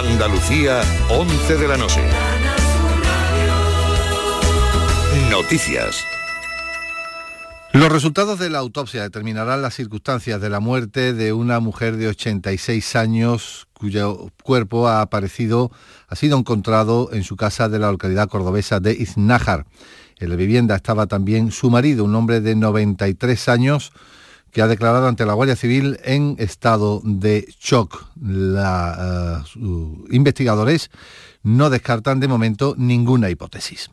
Andalucía, 11 de la noche. Noticias. Los resultados de la autopsia determinarán las circunstancias de la muerte de una mujer de 86 años cuyo cuerpo ha aparecido, ha sido encontrado en su casa de la localidad cordobesa de Iznájar. En la vivienda estaba también su marido, un hombre de 93 años, que ha declarado ante la Guardia Civil en estado de shock. Los eh, investigadores no descartan de momento ninguna hipótesis.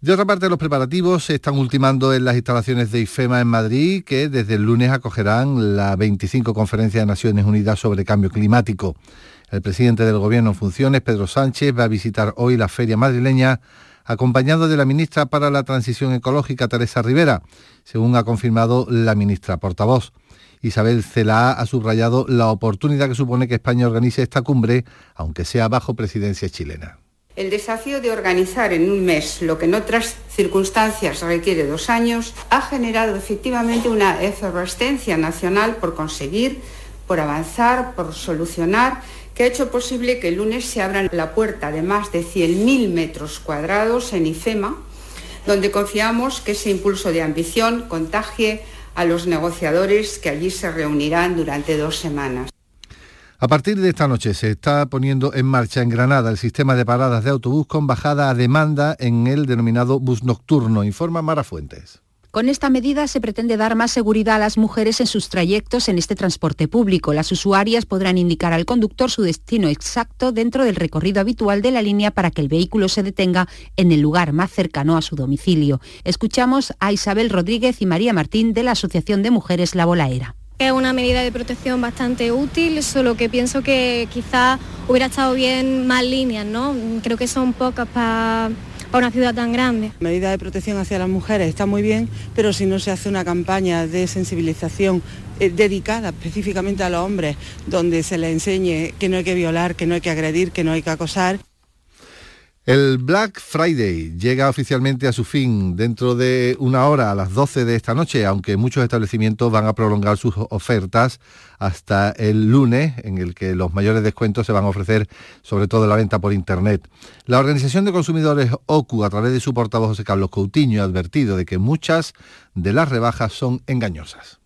De otra parte, los preparativos se están ultimando en las instalaciones de IFEMA en Madrid, que desde el lunes acogerán la 25 Conferencia de Naciones Unidas sobre Cambio Climático. El presidente del Gobierno en funciones, Pedro Sánchez, va a visitar hoy la feria madrileña acompañado de la ministra para la Transición Ecológica, Teresa Rivera, según ha confirmado la ministra portavoz. Isabel Celaa ha subrayado la oportunidad que supone que España organice esta cumbre, aunque sea bajo presidencia chilena. El desafío de organizar en un mes lo que en otras circunstancias requiere dos años ha generado efectivamente una efervescencia nacional por conseguir, por avanzar, por solucionar, que ha hecho posible que el lunes se abra la puerta de más de 100.000 metros cuadrados en IFEMA, donde confiamos que ese impulso de ambición contagie a los negociadores que allí se reunirán durante dos semanas. A partir de esta noche se está poniendo en marcha en Granada el sistema de paradas de autobús con bajada a demanda en el denominado bus nocturno, informa Mara Fuentes. Con esta medida se pretende dar más seguridad a las mujeres en sus trayectos en este transporte público. Las usuarias podrán indicar al conductor su destino exacto dentro del recorrido habitual de la línea para que el vehículo se detenga en el lugar más cercano a su domicilio. Escuchamos a Isabel Rodríguez y María Martín de la Asociación de Mujeres La Bolaera. Es una medida de protección bastante útil, solo que pienso que quizás hubiera estado bien más líneas, ¿no? Creo que son pocas para una ciudad tan grande. Medida de protección hacia las mujeres está muy bien, pero si no se hace una campaña de sensibilización eh, dedicada específicamente a los hombres, donde se les enseñe que no hay que violar, que no hay que agredir, que no hay que acosar. El Black Friday llega oficialmente a su fin dentro de una hora a las 12 de esta noche, aunque muchos establecimientos van a prolongar sus ofertas hasta el lunes, en el que los mayores descuentos se van a ofrecer sobre todo en la venta por Internet. La Organización de Consumidores OCU, a través de su portavoz José Carlos Coutinho, ha advertido de que muchas de las rebajas son engañosas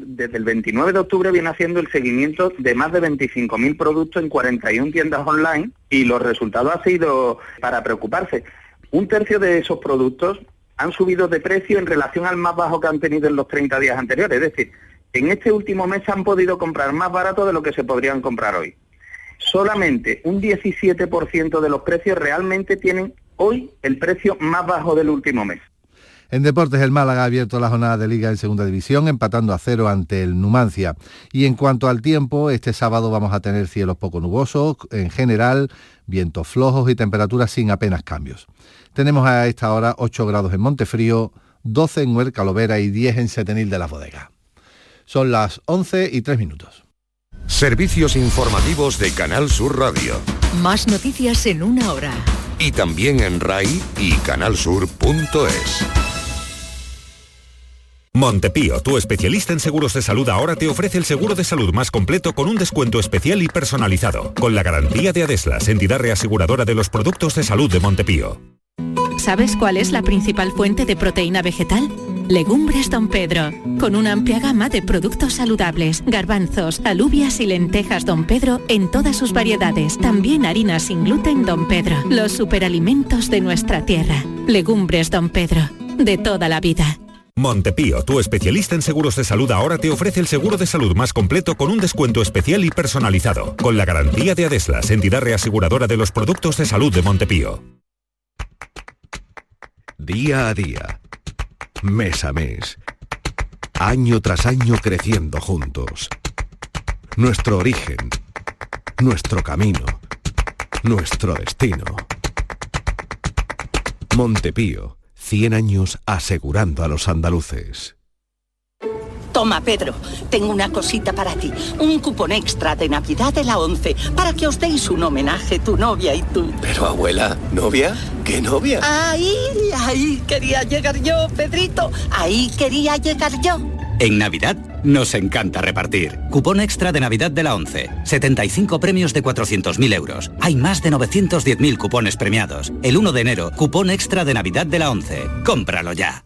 desde el 29 de octubre viene haciendo el seguimiento de más de 25.000 productos en 41 tiendas online y los resultados han sido para preocuparse. Un tercio de esos productos han subido de precio en relación al más bajo que han tenido en los 30 días anteriores. Es decir, en este último mes han podido comprar más barato de lo que se podrían comprar hoy. Solamente un 17% de los precios realmente tienen hoy el precio más bajo del último mes. En deportes, el Málaga ha abierto la jornada de liga en segunda división, empatando a cero ante el Numancia. Y en cuanto al tiempo, este sábado vamos a tener cielos poco nubosos, en general, vientos flojos y temperaturas sin apenas cambios. Tenemos a esta hora 8 grados en Montefrío, 12 en Huerca Lovera y 10 en Setenil de la Bodega. Son las 11 y 3 minutos. Servicios informativos de Canal Sur Radio. Más noticias en una hora. Y también en RAI y canalsur.es. Montepío, tu especialista en seguros de salud ahora te ofrece el seguro de salud más completo con un descuento especial y personalizado, con la garantía de Adeslas, entidad reaseguradora de los productos de salud de Montepío. ¿Sabes cuál es la principal fuente de proteína vegetal? Legumbres Don Pedro, con una amplia gama de productos saludables, garbanzos, alubias y lentejas Don Pedro en todas sus variedades. También harinas sin gluten Don Pedro, los superalimentos de nuestra tierra. Legumbres Don Pedro, de toda la vida. Montepío, tu especialista en seguros de salud ahora te ofrece el seguro de salud más completo con un descuento especial y personalizado, con la garantía de Adeslas, entidad reaseguradora de los productos de salud de Montepío. Día a día, mes a mes, año tras año creciendo juntos. Nuestro origen, nuestro camino, nuestro destino. Montepío 100 años asegurando a los andaluces. Toma, Pedro, tengo una cosita para ti. Un cupón extra de Navidad de la 11 para que os deis un homenaje tu novia y tú. Pero abuela, ¿novia? ¿Qué novia? Ahí, ahí quería llegar yo, Pedrito. Ahí quería llegar yo. En Navidad nos encanta repartir. Cupón extra de Navidad de la 11. 75 premios de 400.000 euros. Hay más de 910.000 cupones premiados. El 1 de enero, cupón extra de Navidad de la 11. Cómpralo ya.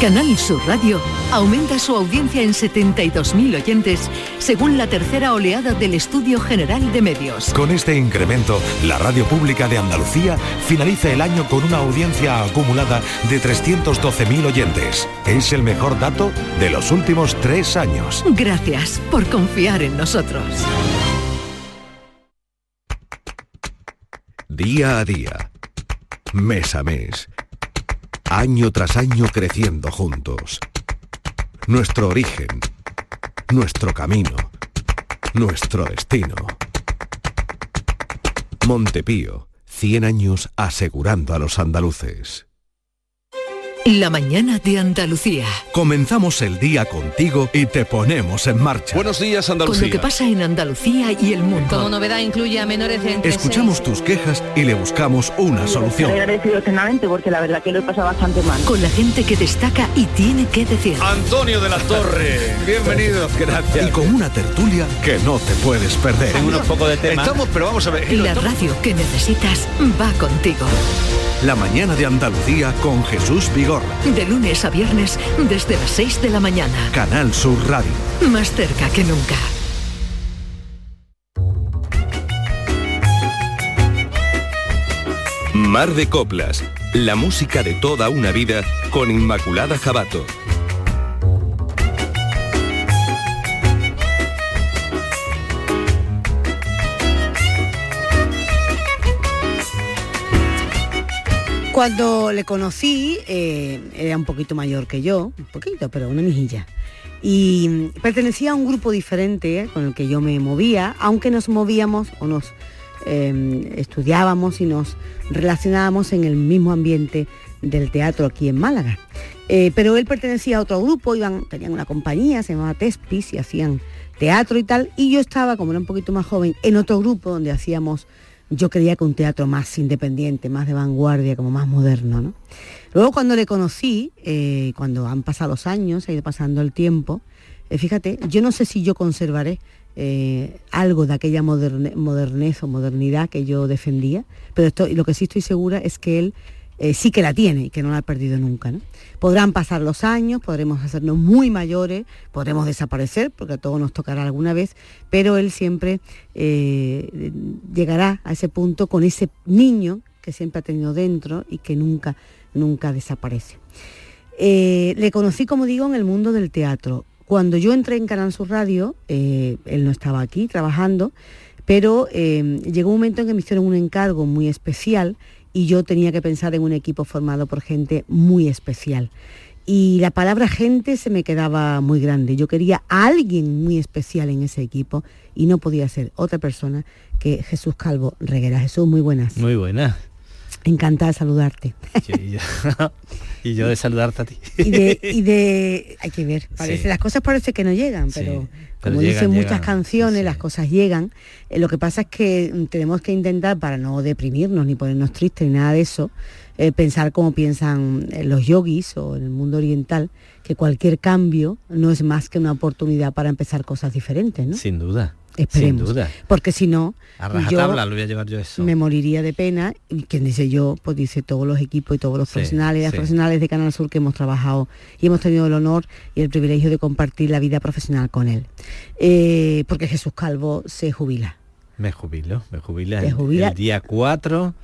Canal Sur Radio aumenta su audiencia en 72.000 oyentes según la tercera oleada del Estudio General de Medios. Con este incremento, la radio pública de Andalucía finaliza el año con una audiencia acumulada de 312.000 oyentes. Es el mejor dato de los últimos tres años. Gracias por confiar en nosotros. Día a día, mes a mes, año tras año creciendo juntos. Nuestro origen, nuestro camino, nuestro destino. Montepío, 100 años asegurando a los andaluces. La mañana de Andalucía. Comenzamos el día contigo y te ponemos en marcha. Buenos días, Con Andalucía. lo que pasa en Andalucía y el mundo. Como novedad incluye a menores de entre Escuchamos tus quejas y le buscamos una solución. agradecido eternamente porque la verdad que lo he pasado bastante mal. Con la gente que destaca y tiene que decir. Antonio de la Torre. Bienvenido. Gracias. Y con una tertulia que no te puedes perder. Tengo unos pocos de temas. Estamos, pero vamos a ver. La radio que necesitas va contigo. La mañana de Andalucía con Jesús Vigorra. De lunes a viernes desde las 6 de la mañana. Canal Sur Radio. Más cerca que nunca. Mar de Coplas, la música de toda una vida con Inmaculada Jabato. Cuando le conocí, eh, era un poquito mayor que yo, un poquito, pero una mijilla. Y pertenecía a un grupo diferente con el que yo me movía, aunque nos movíamos o nos eh, estudiábamos y nos relacionábamos en el mismo ambiente del teatro aquí en Málaga. Eh, pero él pertenecía a otro grupo, iban, tenían una compañía, se llamaba Tespis, y hacían teatro y tal, y yo estaba, como era un poquito más joven, en otro grupo donde hacíamos yo creía que un teatro más independiente, más de vanguardia, como más moderno. ¿no? Luego cuando le conocí, eh, cuando han pasado los años, ha ido pasando el tiempo, eh, fíjate, yo no sé si yo conservaré eh, algo de aquella moderne- modernez o modernidad que yo defendía, pero esto, lo que sí estoy segura es que él eh, sí que la tiene y que no la ha perdido nunca. Podrán pasar los años, podremos hacernos muy mayores, podremos desaparecer, porque a todos nos tocará alguna vez, pero él siempre eh, llegará a ese punto con ese niño que siempre ha tenido dentro y que nunca, nunca desaparece. Eh, le conocí, como digo, en el mundo del teatro. Cuando yo entré en Canal Sur Radio, él no estaba aquí trabajando, pero llegó un momento en que me hicieron un encargo muy especial y yo tenía que pensar en un equipo formado por gente muy especial. Y la palabra gente se me quedaba muy grande. Yo quería a alguien muy especial en ese equipo y no podía ser otra persona que Jesús Calvo Reguera. Jesús, muy buenas. Muy buena. Encantada de saludarte. Y yo, y yo de saludarte a ti. y de, y de- hay que ver, parece, Sí. las cosas parece que no llegan, pero pero como llegan, dicen muchas canciones, las cosas llegan. Eh, lo que pasa es que mm, tenemos que intentar, para no deprimirnos ni ponernos tristes ni nada de eso, eh, pensar como piensan eh, los yogis o en el mundo oriental, que cualquier cambio no es más que una oportunidad para empezar cosas diferentes, ¿no? Sin duda. Esperemos. Sin duda. Porque si no, A rajatabla lo voy a llevar yo eso. me moriría de pena y quien dice yo pues dice todos los equipos y todos los Sí, profesionales y las sí. profesionales de Canal Sur que hemos trabajado y hemos tenido el honor y el privilegio de compartir la vida profesional con él Eh, porque Jesús Calvo se jubila Me jubilo, me jubila. El- jubila. El día 4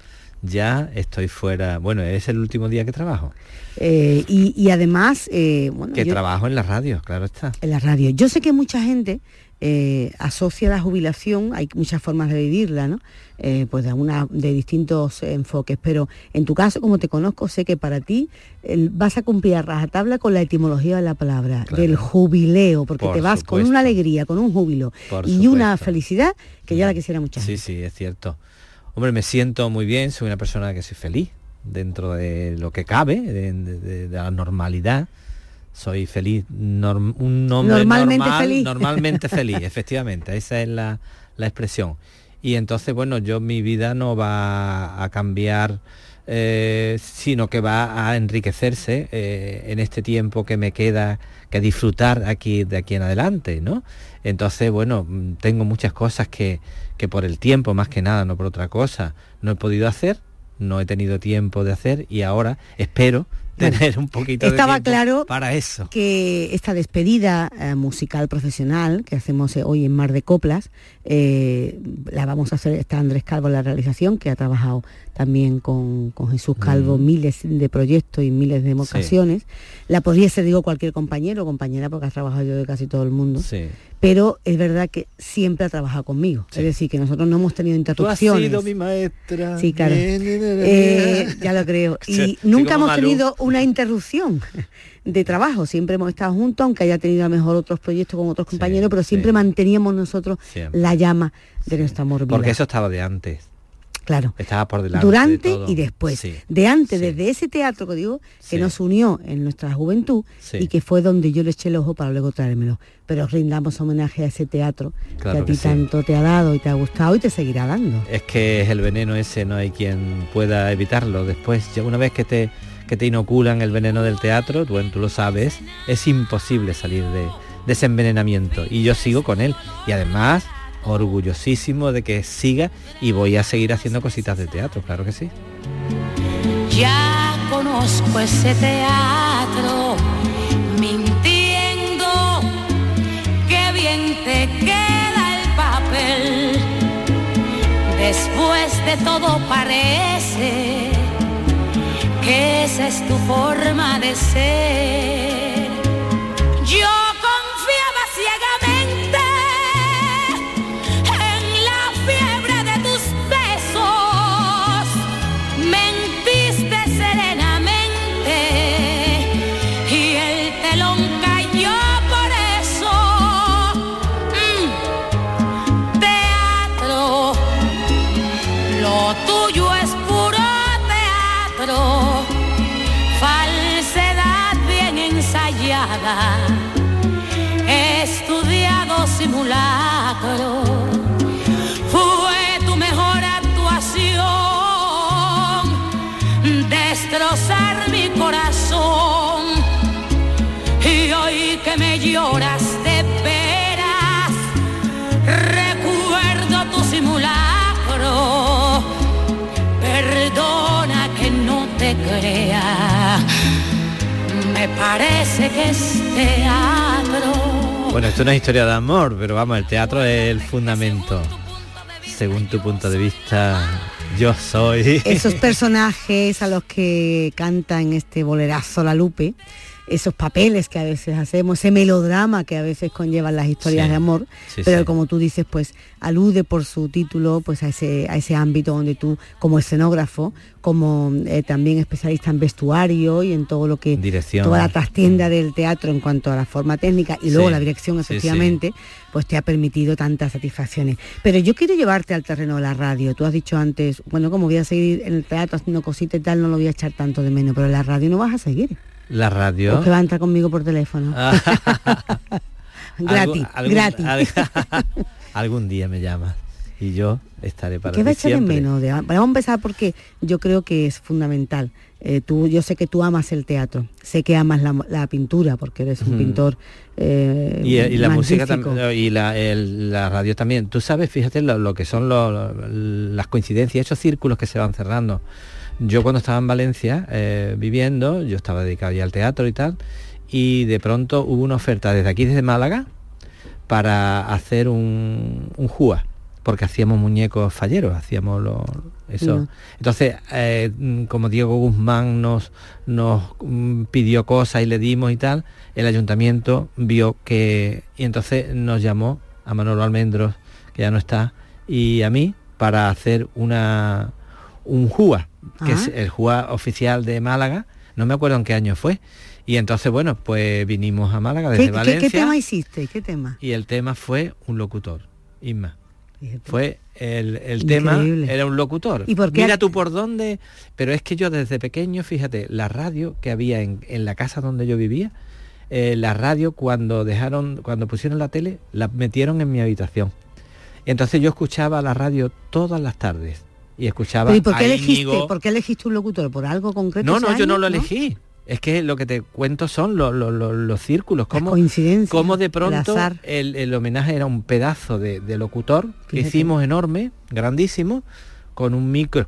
ya estoy fuera. Bueno, es el último día que trabajo. Eh, y, y además eh, bueno, Que yo- trabajo en la radio, claro está. en la radio. Yo sé que mucha gente eh, asocia la jubilación, hay muchas formas de vivirla, ¿no? Eh, pues de, una, de distintos enfoques, pero en tu caso, como te conozco, sé que para ti vas a cumplir a rajatabla con la etimología de la palabra, del jubileo, porque te vas con una alegría, con un júbilo y una felicidad que ya la quisiera mucho. Sí, sí, es cierto. Hombre, me siento muy bien, soy una persona que soy feliz dentro de lo que cabe, de la normalidad soy feliz, un hombre normalmente normal, feliz. normalmente feliz, efectivamente, esa es la, expresión. Y entonces, bueno, yo mi vida no va a cambiar, eh, sino que va a enriquecerse eh, en este tiempo que me queda que disfrutar aquí de aquí en adelante, ¿no? Entonces, bueno, tengo muchas cosas que, que por el tiempo, más que nada, no por otra cosa, no he podido hacer, no he tenido tiempo de hacer y ahora espero tener un poquito estaba de claro para eso. Que esta despedida eh, musical profesional que hacemos eh, hoy en Mar de Coplas, eh, la vamos a hacer, está Andrés Calvo en la realización, que ha trabajado también con, Jesús Calvo mm. miles de proyectos y miles de ocasiones. La podría ser, digo, cualquier compañero o compañera, porque ha trabajado yo de casi todo el mundo. Pero es verdad que siempre ha trabajado conmigo. Es decir, que nosotros no hemos tenido interrupciones. Tú has sido mi maestra. Sí, claro. ya lo creo. Y nunca hemos tenido una interrupción de trabajo. Siempre hemos estado juntos, aunque haya tenido a lo mejor otros proyectos con otros compañeros, pero siempre manteníamos nosotros la llama de nuestro amor. Porque eso estaba de antes. Claro. Estaba por delante. Durante y después. De antes, desde ese teatro que digo, que nos unió en nuestra juventud y que fue donde yo le eché el ojo para luego traérmelo. Pero rindamos homenaje a ese teatro que a ti tanto te ha dado y te ha gustado y te seguirá dando. Es que es el veneno ese, no hay quien pueda evitarlo. Después, una vez que te, que te inoculan el veneno del teatro, tú, tú lo sabes, es imposible salir de, de ese envenenamiento. Y yo sigo con él. Y además orgullosísimo de que siga y voy a seguir haciendo cositas de teatro, claro que sí. Ya conozco ese teatro, mintiendo, qué bien te queda el papel. Después de todo parece que esa es tu forma de ser. Me parece que es teatro. Bueno, esto no es historia de amor, pero vamos, el teatro es el fundamento. Según tu punto de vista, yo soy. Esos personajes a los que cantan este bolerazo La Lupe, esos papeles que a veces hacemos, ese melodrama que a veces conllevan las historias de amor, pero como tú dices, pues alude por su título pues a ese, a ese ámbito donde tú como escenógrafo, como eh, también especialista en vestuario y en todo lo que dirección. toda la trastienda del teatro en cuanto a la forma técnica y luego la dirección efectivamente, pues te ha permitido tantas satisfacciones. Pero yo quiero llevarte al terreno de la radio. Tú has dicho antes, bueno, como voy a seguir en el teatro haciendo cositas y tal, no lo voy a echar tanto de menos, pero en la radio no vas a seguir. La radio. que va a entrar conmigo por teléfono. gratis, gratis. algún día me llamas y yo estaré para ¿Qué va a echar en menos? vamos a empezar porque yo creo que es fundamental. Eh, tú, yo sé que tú amas el teatro, sé que amas la, pintura porque eres un pintor eh, y, la música también y la, radio también. Tú sabes, fíjate lo, que son las coincidencias, esos círculos que se van cerrando. Yo cuando estaba en Valencia eh, viviendo, yo estaba dedicado ya al teatro y tal, y de pronto hubo una oferta desde aquí, desde Málaga, para hacer un, un JUA, porque hacíamos muñecos falleros, hacíamos lo, eso. Entonces, eh, como Diego Guzmán nos, nos mm, pidió cosas y le dimos y tal, el ayuntamiento vio que, y entonces nos llamó a Manolo Almendros, que ya no está, y a mí para hacer una un JUA, que es el JUA oficial de Málaga, no me acuerdo en qué año fue. Y entonces, bueno, pues vinimos a Málaga desde Valencia. ¿Qué, tema hiciste? ¿Qué tema? Y el tema fue un locutor, Isma. Fue el, tema, era un locutor. ¿Y por Mira tú por dónde, pero es que yo desde pequeño, fíjate, la radio que había en, la casa donde yo vivía, eh, la radio cuando dejaron, cuando pusieron la tele, la metieron en mi habitación. Entonces yo escuchaba la radio todas las tardes y escuchaba ¿Y por qué, elegiste, ¿por qué elegiste un locutor? ¿Por algo concreto? No, no, yo no lo elegí. Es que lo que te cuento son los, círculos, cómo, cómo de pronto el, homenaje era un pedazo de, locutor que hicimos enorme, grandísimo, con un micro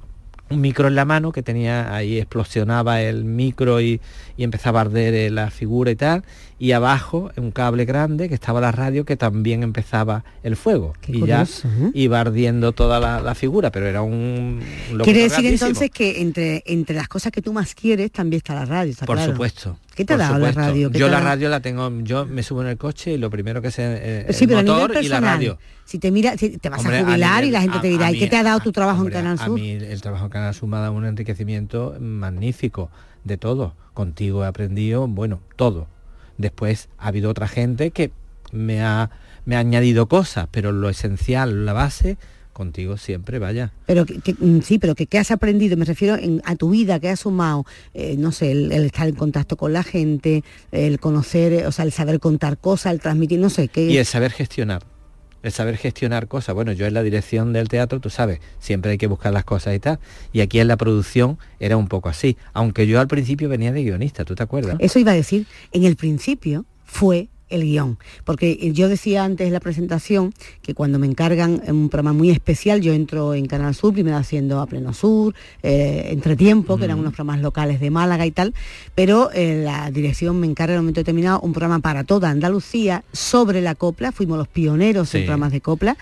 un micro en la mano que tenía ahí explosionaba el micro y, empezaba a arder eh, la figura y tal y abajo un cable grande que estaba la radio que también empezaba el fuego. Y ya ¿eh? iba ardiendo toda la, figura pero era un quiere decir entonces que entre entre las cosas que tú más quieres también está la radio por supuesto ¿Qué te ha dado la radio? Yo la radio la tengo, yo me subo en el coche y lo primero que sé eh, el motor y la radio. Si te mira, si te vas a jubilar y la gente te dirá, ¿y qué te ha dado tu trabajo en Canal Sur? A mí el trabajo en Canal Sur me ha dado un enriquecimiento magnífico de todo. Contigo he aprendido, bueno, todo. Después ha habido otra gente que me ha, me ha añadido cosas, pero lo esencial, la base, contigo siempre, vaya. Pero que, mm, sí, pero que qué has aprendido, me refiero a tu vida, que has sumado, eh, no sé, el, estar en contacto con la gente, el conocer, o sea, el saber contar cosas, el transmitir, no sé qué. Y el saber gestionar. El saber gestionar cosas. Bueno, yo en la dirección del teatro, tú sabes, siempre hay que buscar las cosas y tal. Y aquí en la producción era un poco así. Aunque yo al principio venía de guionista, ¿tú te acuerdas? Eso iba a decir, en el principio fue el guion. Porque yo decía antes en la presentación que cuando me encargan en un programa muy especial, yo entro en Canal Sur, primero haciendo a Pleno Sur, eh, Entretiempo, que eran unos programas locales de Málaga y tal, pero eh, la dirección me encarga en un momento determinado un programa para toda Andalucía sobre la copla, fuimos los pioneros en programas de copla.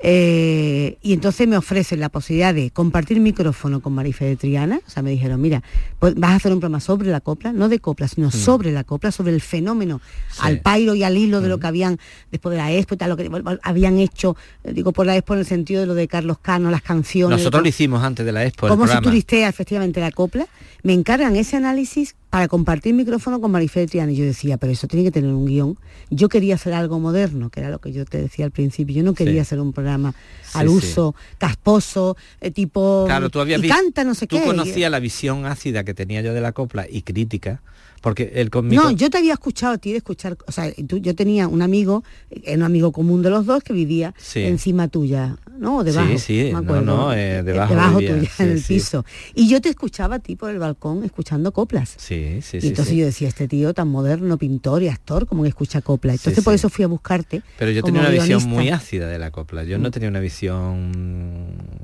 Eh, y entonces me ofrecen la posibilidad de compartir micrófono con Marife de Triana. O sea, me dijeron, mira, pues vas a hacer un programa sobre la copla, no de copla, sino mm. sobre la copla, sobre el fenómeno, al pairo y al hilo de lo que habían, después de la expo y tal, lo que habían hecho, eh, digo por la expo en el sentido de lo de Carlos Cano, las canciones. Nosotros lo hicimos antes de la expo. Cómo se turistea efectivamente la copla. Me encargan ese análisis para compartir micrófono con Marifé Triana. Y yo decía, pero eso tiene que tener un guion. Yo quería hacer algo moderno, que era lo que yo te decía al principio. Yo no quería hacer un programa al uso, casposo, eh, tipo... Claro, tú habías y canta, no sé tú qué. conocías la visión ácida que tenía yo de la copla y crítica porque el No, yo te había escuchado a ti de escuchar, o sea, yo tenía un amigo, eh, un amigo común de los dos que vivía encima tuya, ¿no? O debajo. Sí, sí, no, no, eh, debajo, debajo tuya, en el piso. Y yo te escuchaba a ti por el balcón escuchando coplas. Sí, sí, y entonces yo decía, este tío tan moderno, pintor y actor, como que escucha copla. Entonces por eso fui a buscarte. Pero yo tenía una visión muy ácida de la copla. Yo no mm. tenía una visión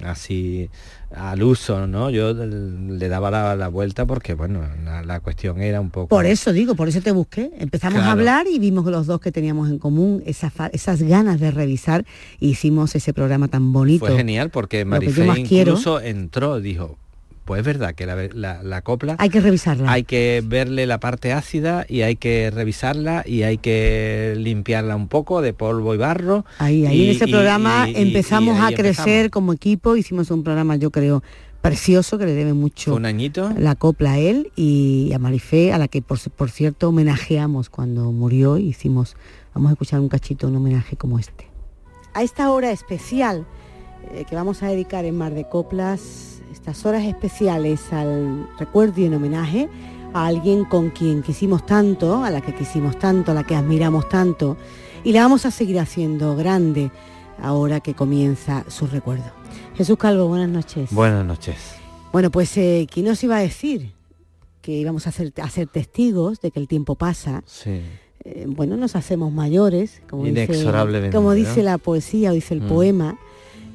así al uso, ¿no? Yo le daba la, vuelta porque, bueno, la, cuestión era un poco... Por eso digo, por eso te busqué. Empezamos a hablar y vimos los dos que teníamos en común esas, esas ganas de revisar e hicimos ese programa tan bonito. Fue genial porque Marifé incluso entró, dijo, pues es verdad que la, copla hay que revisarla. hay que verle la parte ácida y hay que revisarla y hay que limpiarla un poco de polvo y barro ahí ahí en ese programa empezamos a crecer como equipo hicimos un programa yo creo precioso que le debe mucho un añito la copla a él y a Marifé a la que por, por cierto homenajeamos cuando murió. Hicimos vamos a escuchar un cachito un homenaje como este. A esta hora especial eh, que vamos a dedicar en Mar de Coplas estas horas especiales al recuerdo y en homenaje a alguien con quien quisimos tanto, a la que quisimos tanto, a la que admiramos tanto, y la vamos a seguir haciendo grande ahora que comienza su recuerdo. Jesús Calvo, buenas noches. Buenas noches. Bueno, pues eh, ¿quién nos iba a decir que íbamos a ser, testigos de que el tiempo pasa? Sí. Eh, bueno, nos hacemos mayores, como Inexorablemente. Dice, como dice la poesía o dice el mm. poema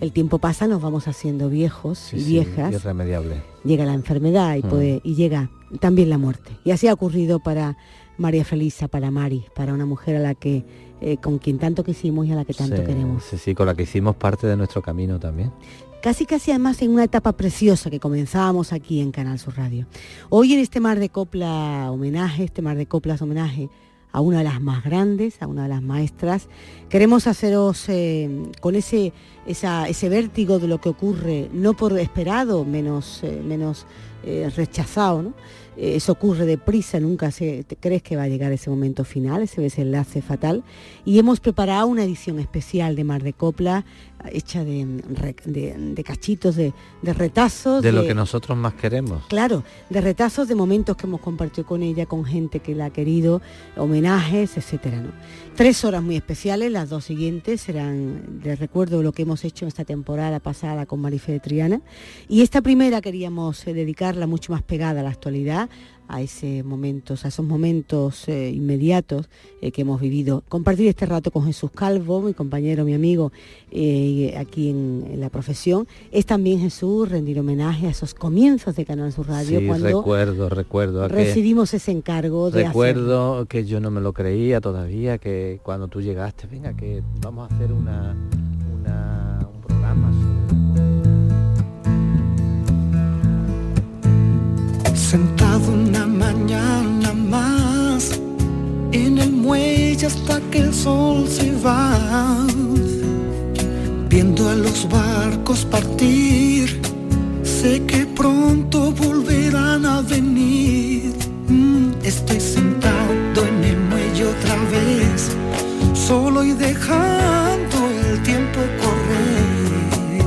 el tiempo pasa, nos vamos haciendo viejos y viejas. irremediable. Llega la enfermedad y, mm. puede, y llega también la muerte. Y así ha ocurrido para María Felisa, para Mari, para una mujer a la que eh, con quien tanto quisimos y a la que tanto queremos. Sí, sí, con la que hicimos parte de nuestro camino también. Casi casi además en una etapa preciosa que comenzábamos aquí en Canal Sur Radio. Hoy en este mar de copla homenaje, este mar de coplas homenaje a una de las más grandes, a una de las maestras. Queremos haceros eh, con ese, ese vértigo de lo que ocurre, no por esperado, menos, eh, menos eh, rechazado, ¿no? eso ocurre deprisa, nunca se, crees que va a llegar ese momento final, ese desenlace fatal. Y hemos preparado una edición especial de Mar de Copla hecha de, cachitos, de, retazos. De lo que nosotros más queremos. Claro, de retazos de momentos que hemos compartido con ella, con gente que la ha querido, homenajes, etcétera. ¿no? Tres horas muy especiales, las dos siguientes serán de recuerdo lo que hemos hecho en esta temporada pasada con Marife de Triana. Y esta primera queríamos eh, dedicarla mucho más pegada a la actualidad, a, ese momentos, a esos momentos eh, inmediatos eh, que hemos vivido. Compartir este rato con Jesús Calvo, mi compañero, mi amigo eh, aquí en, la profesión, es también Jesús rendir homenaje a esos comienzos de Canal Sur Radio. Sí, cuando recuerdo, recuerdo. Recibimos ese encargo de Recuerdo que yo no me lo creía todavía, que cuando tú llegaste, venga, que vamos a hacer una, un programa Sentado muelle hasta que el sol se va, viendo a los barcos partir, sé que pronto volverán a venir. Mm, estoy sentado en el muelle otra vez, solo y dejando el tiempo correr,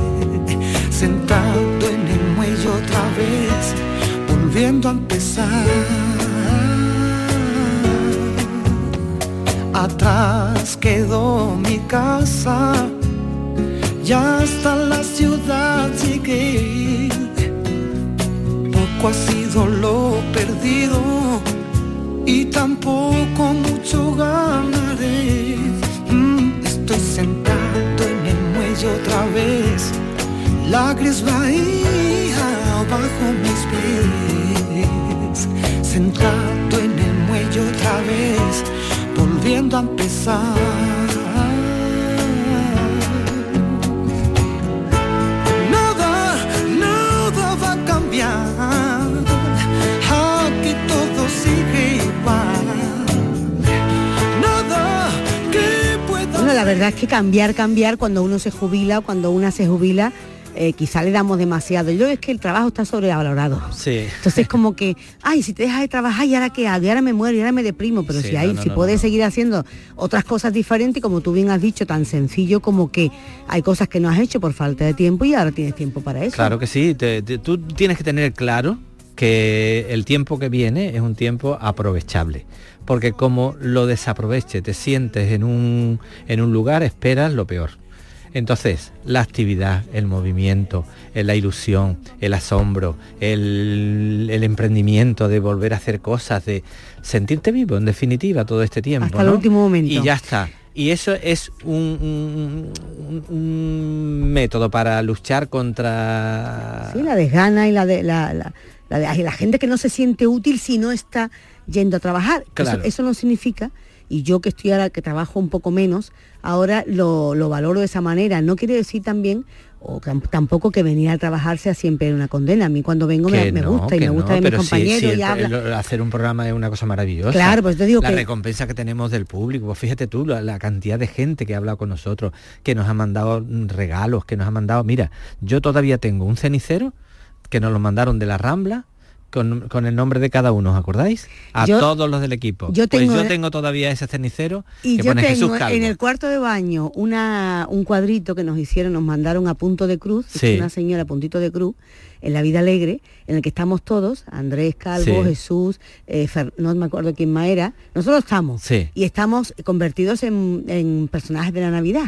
sentado en el muelle otra vez volviendo a empezar. Atrás quedó mi casa, ya hasta la ciudad llegué. Poco ha sido lo perdido y tampoco mucho ganaré. Mm, estoy sentado en el muelle otra vez, la gris bahía bajo mis pies sentado en el muelle otra vez, volviendo a empezar. Aquí todo sigue igual. Nada que pueda... Bueno, la verdad es que cambiar, cambiar cuando uno se jubila, cuando una se jubila, eh, quizá le damos demasiado. Yo es que el trabajo está sobrevalorado. Sí. Entonces como que, ay, si te dejas de trabajar y ahora qué hago, y ahora me muero y ahora me deprimo, pero si hay, si puedes seguir haciendo otras cosas diferentes, como tú bien has dicho, tan sencillo como que hay cosas que no has hecho por falta de tiempo y ahora tienes tiempo para eso. Claro que sí, tú tienes que tener claro que el tiempo que viene es un tiempo aprovechable porque como lo desaproveche, te sientes en un, en un lugar, esperas lo peor. Entonces, la actividad, el movimiento, la ilusión, el asombro, el, emprendimiento de volver a hacer cosas, de sentirte vivo, en definitiva, todo este tiempo. Hasta el último momento. Y ya está. Y eso es un, método para luchar contra... Sí, la desgana y la, de, la, la, gente que no se siente útil si no está yendo a trabajar. eso no significa y yo que estoy ahora, que trabajo un poco menos, ahora lo, valoro de esa manera. No quiere decir también o tampoco que venir a trabajar sea siempre una condena. A mí cuando vengo me, gusta y me gusta de mis compañeros y hacer un programa es una cosa maravillosa. Claro, pues te digo la recompensa que tenemos del público. Pues fíjate tú la, la, cantidad de gente que ha hablado con nosotros, que nos ha mandado regalos, que nos ha mandado. Mira, yo todavía tengo un cenicero que nos lo mandaron de la Rambla con, el nombre de cada uno, ¿os acordáis? A todos los del equipo. Yo pues tengo, yo tengo todavía ese cenicero y yo tengo en el cuarto de baño una, un cuadrito que nos hicieron, nos mandaron a punto de cruz, una señora a puntito de cruz, en la vida alegre, en el que estamos todos, Andrés Calvo, Jesús, eh, no me acuerdo quién más era, nosotros estamos. Y estamos convertidos en, personajes de la Navidad.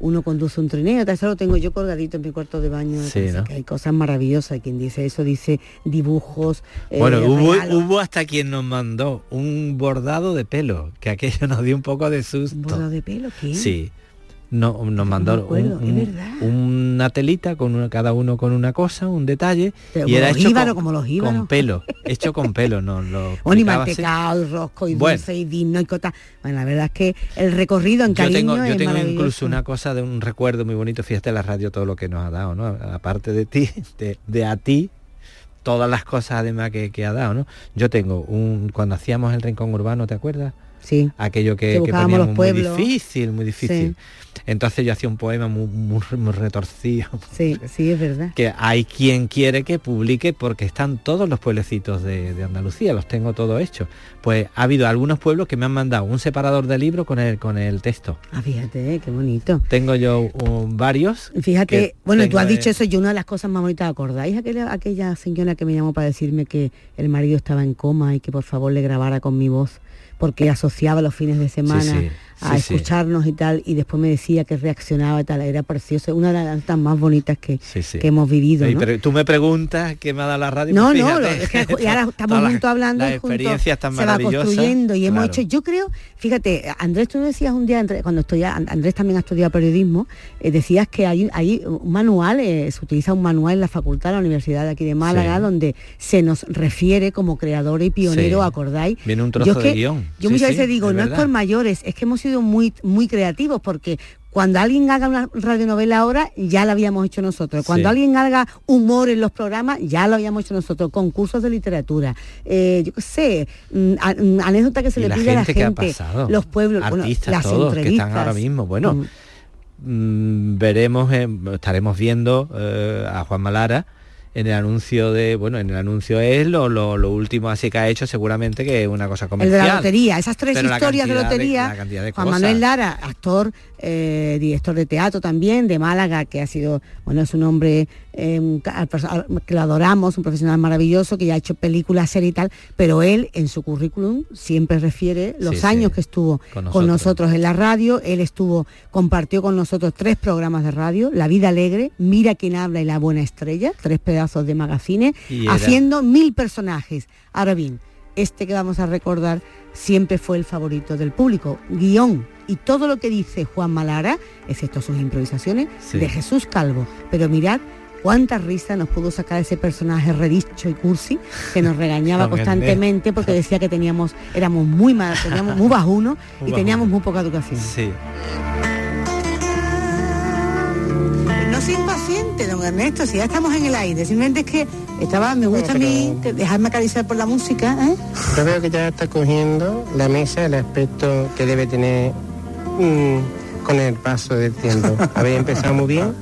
Uno conduce un trineo, eso lo tengo yo colgadito en mi cuarto de baño. Que hay cosas maravillosas. Quien dice eso dice dibujos. Eh, bueno, hubo, hubo, hasta quien nos mandó un bordado de pelo, que aquello nos dio un poco de susto. ¿Un bordado de pelo? ¿Quién? Sí no, nos mandó una telita con cada uno con una cosa, un detalle y era hecho con, como los con pelo, hecho con pelo, no lo y mantecado, rosco y dulce y digno y cota. Bueno, la verdad es que el recorrido en cariño yo tengo, yo tengo incluso una cosa de un recuerdo muy bonito, fíjate la radio todo lo que nos ha dado, ¿no? Aparte de ti, de, a ti, todas las cosas además que, que ha dado, ¿no? Yo tengo un cuando hacíamos el rincón urbano, ¿te acuerdas? Sí. aquello que, que, poníamos muy difícil, muy difícil. Entonces yo hacía un poema muy, muy, retorcido. Sí, sí, es verdad. Que hay quien quiere que publique porque están todos los pueblecitos de, Andalucía, los tengo todos hechos. Pues ha habido algunos pueblos que me han mandado un separador de libro con el, con el texto. Ah, fíjate, qué bonito. Tengo yo varios. Fíjate, bueno, tú has dicho eso y una de las cosas más bonitas, ¿acordáis aquella, aquella señora que me llamó para decirme que el marido estaba en coma y que por favor le grabara con mi voz? Porque asociaba los fines de semana a escucharnos y tal, y después me decía que reaccionaba y tal, era precioso, una de las más bonitas que, que hemos vivido. Pero tú me preguntas qué me ha dado la radio. No, pues no, es que y ahora estamos juntos hablando y juntos se va construyendo y hemos hecho, yo creo, fíjate, Andrés, tú decías un día, cuando estoy Andrés también ha estudiado periodismo, eh, decías que hay, hay un manual, eh, se utiliza un manual en la facultad, la Universidad de aquí de Málaga, donde se nos refiere como creador y pionero, ¿acordáis? Viene un trozo de guion. Yo muchas veces digo, no es por mayores, es que hemos sido muy, muy creativos porque cuando alguien haga una radionovela ahora, ya la habíamos hecho nosotros. Cuando alguien haga humor en los programas, ya lo habíamos hecho nosotros. Concursos de literatura. Eh, yo qué sé, mm, mm, anécdota que se le pide a la gente. Los pueblos, Artistas todos que están ahora mismo. Bueno, mm. veremos, estaremos viendo eh, a Juan Malara en el anuncio de, bueno, en el anuncio es lo, lo, último así que ha hecho seguramente que es una cosa comercial. El de la lotería, esas tres historias de lotería, Juan Manuel Lara, actor, eh, director de teatro también, de Málaga, que ha sido, bueno, es un hombre eh, que lo adoramos, un profesional maravilloso, que ya ha hecho películas, series y tal, pero él en su currículum siempre refiere los años que estuvo con nosotros. en la radio, él estuvo, compartió con nosotros tres programas de radio, La Vida Alegre, Mira quién habla y La Buena Estrella, tres pedazos de magazine, haciendo mil personajes. Ahora bien, este que vamos a recordar siempre fue el favorito del público, guion y todo lo que dice Juan Malara, excepto sus improvisaciones, de Jesús Calvo. Pero mirad cuánta risa nos pudo sacar ese personaje redicho y cursi que nos regañaba constantemente porque decía que teníamos, éramos muy mal, teníamos muy bajuno y teníamos muy poca educación. Sí. No soy impaciente, don Ernesto, si ya estamos en el aire, simplemente es que estaba, me gusta a mí dejarme acariciar por la música. ¿eh? Yo veo que ya está cogiendo la mesa el aspecto que debe tener con el paso del tiempo. Habéis empezado muy bien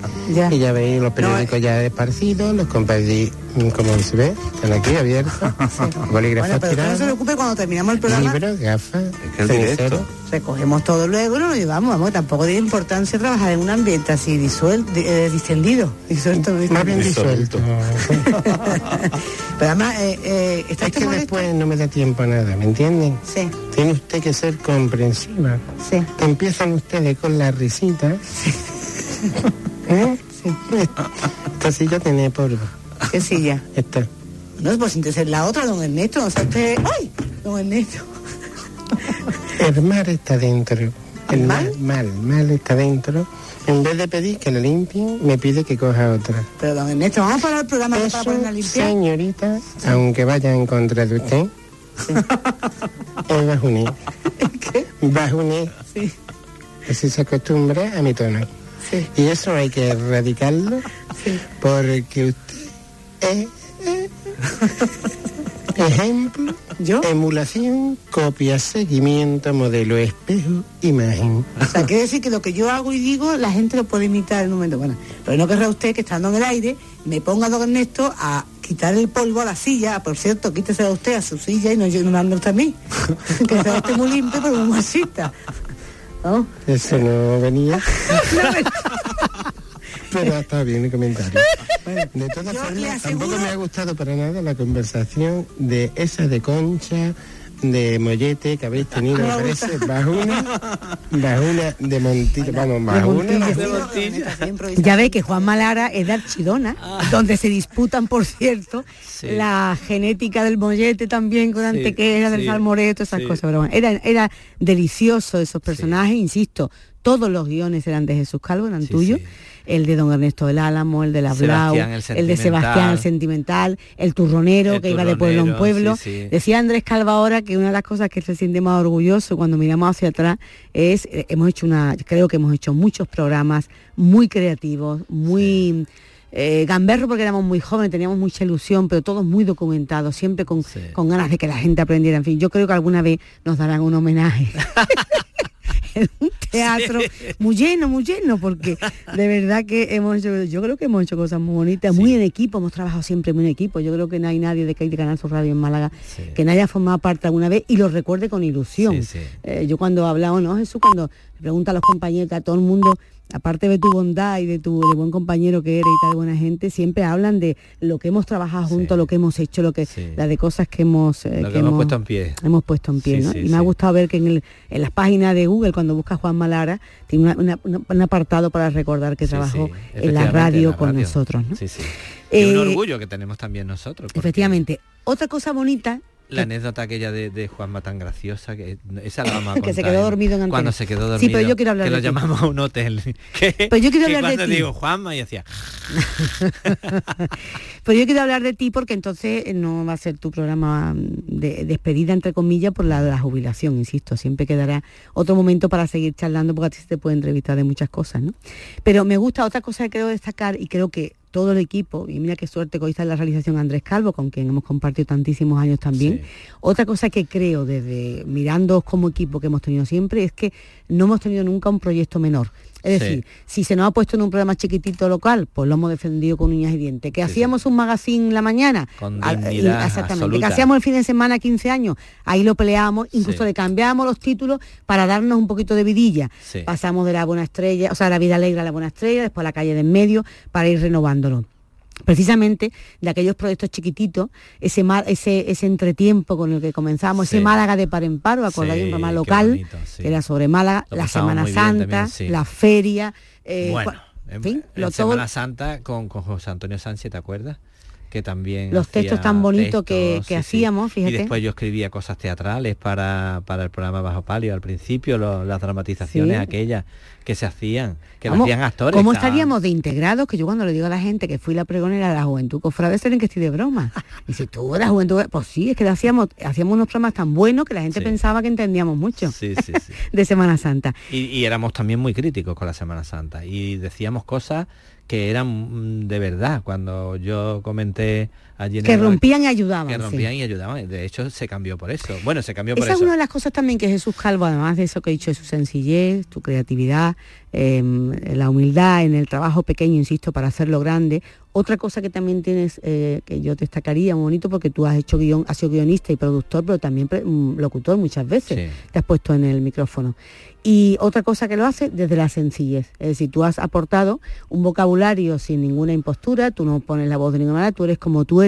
y ya veis los periódicos ya esparcidos, los compartí como se ve, están aquí abiertos, bolígrafos bueno, pero no se preocupe cuando terminamos el programa. Libros, gafas, Recogemos todo luego y nos llevamos, vamos, tampoco tiene importancia trabajar en un ambiente así disuelto, eh, distendido, disuelto, Más bien disuelto. pero además, eh, eh, es que después no me da tiempo a nada, ¿me entienden? Sí. Tiene usted que ser comprensiva. Sí. Empiezan ustedes con la risita. Sí. ¿Eh? Sí. Esta silla tiene polvo. ¿Qué silla? Esta. No, pues entonces la otra, don Ernesto, o sea, usted... ¡Ay! Don Ernesto. El mar está dentro. El mal, mal, mal está dentro. En vez de pedir que lo limpien, me pide que coja otra. Pero don Ernesto, vamos a parar el programa Eso, para la limpiar. Señorita, aunque vaya en contra de usted, sí. es bajunir. ¿Qué? Bajunir. Sí. Así se acostumbra a mi tono. Sí. Y eso hay que erradicarlo sí. porque usted eh, eh. Ejemplo, ¿Yo? emulación, copia, seguimiento, modelo, espejo, imagen. O sea, quiere decir que lo que yo hago y digo, la gente lo puede imitar en un momento. Bueno, pero no querrá usted que estando en el aire, me ponga don Ernesto a quitar el polvo a la silla. Por cierto, quítese a usted a su silla y no, no me ande usted a mí. que sea usted muy limpio, pero muy masita. ¿No? Eso no venía. Pero está bien el comentario. de todas formas, tampoco me ha gustado para nada la conversación de esa de concha, de mollete que habéis tenido, me parece, bajuna, bajuna de Montilla, vamos, bajuna. Ya ve que Juan Malara es de Archidona, ah. donde se disputan, por cierto, la genética del mollete también con sí, antequera, del salmoreto, esas cosas. Pero bueno, era, era delicioso esos personajes, insisto, todos los guiones eran de Jesús Calvo, eran tuyos el de don Ernesto del Álamo, el de la Blau, el, de Sebastián el Sentimental, el turronero que iba de pueblo en pueblo. Decía Andrés Calva ahora que una de las cosas que se siente más orgulloso cuando miramos hacia atrás es, eh, hemos hecho una, creo que hemos hecho muchos programas muy creativos, muy... eh, gamberro porque éramos muy jóvenes, teníamos mucha ilusión, pero todos muy documentados, siempre con, con ganas de que la gente aprendiera. En fin, yo creo que alguna vez nos darán un homenaje. en un teatro muy lleno, muy lleno, porque de verdad que hemos hecho, yo creo que hemos hecho cosas muy bonitas, muy en equipo, hemos trabajado siempre muy en equipo. Yo creo que no hay nadie de que hay de Canal Sur Radio en Málaga que no haya formado parte alguna vez y lo recuerde con ilusión. Eh, yo cuando he hablado, ¿no? Jesús, cuando pregunta a los compañeros, a todo el mundo aparte de tu bondad y de tu buen compañero que eres y tal buena gente, siempre hablan de lo que hemos trabajado juntos, lo que hemos hecho, lo que la de cosas que hemos eh, que, hemos, puesto en pie. Hemos puesto en pie, ¿no? y me ha gustado ver que en, las páginas de Google cuando busca Juan Malara tiene un apartado para recordar que trabajó en la radio, con nosotros, ¿no? Y un eh, orgullo que tenemos también nosotros. Efectivamente. Otra cosa bonita la anécdota aquella de, de, Juanma tan graciosa que esa la vamos a contar. que se quedó dormido en Cuando se quedó dormido. Sí, pero yo quiero hablar que lo llamamos a un hotel. pero yo quiero hablar de ti. digo Juanma y hacía. pero yo quiero hablar de ti porque entonces no va a ser tu programa de despedida entre comillas por la de la jubilación, insisto, siempre quedará otro momento para seguir charlando porque a ti se te puede entrevistar de muchas cosas, ¿no? Pero me gusta otra cosa que quiero destacar y creo que todo el equipo, y mira qué suerte que hoy está en la realización Andrés Calvo, con quien hemos compartido tantísimos años también. Otra cosa que creo desde mirando como equipo que hemos tenido siempre es que no hemos tenido nunca un proyecto menor. Es decir, si se nos ha puesto en un programa chiquitito local, pues lo hemos defendido con uñas y dientes. Que hacíamos un magazine la mañana, con exactamente. Que hacíamos el fin de semana 15 años, ahí lo peleamos, incluso le cambiábamos los títulos para darnos un poquito de vidilla. Pasamos de la buena estrella, o sea, la vida alegre a la buena estrella, después a la calle de en medio, para ir renovándolo precisamente de aquellos proyectos chiquititos, ese, ese, ese entretiempo con el que comenzamos, ese Málaga de par en paro, acordáis un programa local, que era sobre Málaga, la Semana Santa, la feria. Eh, bueno, en, fin, la Semana Santa con, con José Antonio Sánchez, ¿te acuerdas? Que también los textos tan bonitos que, hacíamos fíjate. y después yo escribía cosas teatrales para, para el programa Bajo Palio al principio las dramatizaciones aquellas que se hacían que lo hacían actores ¿cómo estaríamos de integrados? que yo cuando le digo a la gente que fui la pregonera de la juventud cofrade en que estoy de broma. Y si tú eras juventud pues sí es que hacíamos hacíamos unos programas tan buenos que la gente pensaba que entendíamos mucho de Semana Santa. Y, y éramos también muy críticos con la Semana Santa y decíamos cosas que eran de verdad. Cuando yo comenté allí que rompían y ayudaban. Que rompían y ayudaban. De hecho, se cambió por eso. Bueno, se cambió por Esa eso. es una de las cosas también que Jesús Calvo, además de eso que he dicho, es su sencillez, tu creatividad, em, la humildad en el trabajo pequeño, insisto, para hacerlo grande. Otra cosa que también tienes, eh, que yo destacaría, muy bonito, porque tú has hecho guion, has sido guionista y productor, pero también mm, locutor muchas veces. Te has puesto en el micrófono. Y otra cosa que lo hace desde la sencillez. Es decir, tú has aportado un vocabulario sin ninguna impostura, tú no pones la voz de ninguna manera, tú eres como tú eres.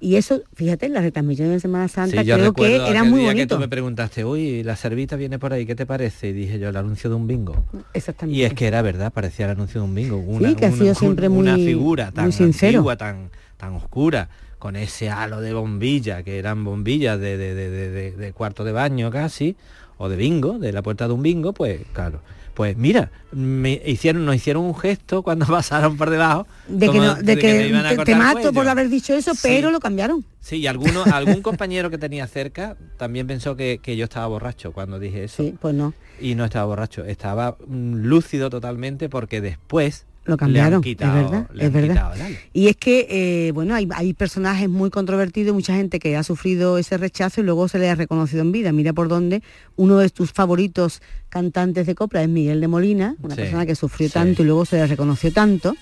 Y eso, fíjate, en la retransmisión de Semana Santa creo que era muy bonito. que tú me preguntaste, uy, la servita viene por ahí, ¿qué te parece? Y dije yo, el anuncio de un bingo. Exactamente. Y es que era verdad, parecía el anuncio de un bingo. Una, sí, que ha sido siempre muy, una figura tan muy sincero. tan, tan oscura con ese halo de bombilla, que eran bombillas de, de cuarto de baño casi, o de bingo, de la puerta de un bingo, pues claro. Pues mira, me hicieron, nos hicieron un gesto cuando pasaron por debajo. De que, no, de, que, te, mato por haber dicho eso, pero lo cambiaron. Sí, y alguno, algún compañero que tenía cerca también pensó que, que, yo estaba borracho cuando dije eso. Sí, pues no. Y no estaba borracho, estaba mm, lúcido totalmente porque después lo cambiaron, es verdad, es verdad. Y es que, eh, bueno, hay, hay, personajes muy controvertidos, mucha gente que ha sufrido ese rechazo y luego se le ha reconocido en vida. Mira por dónde uno de tus favoritos cantantes de copla es Miguel de Molina, una persona que sufrió tanto y luego se le reconoció tanto.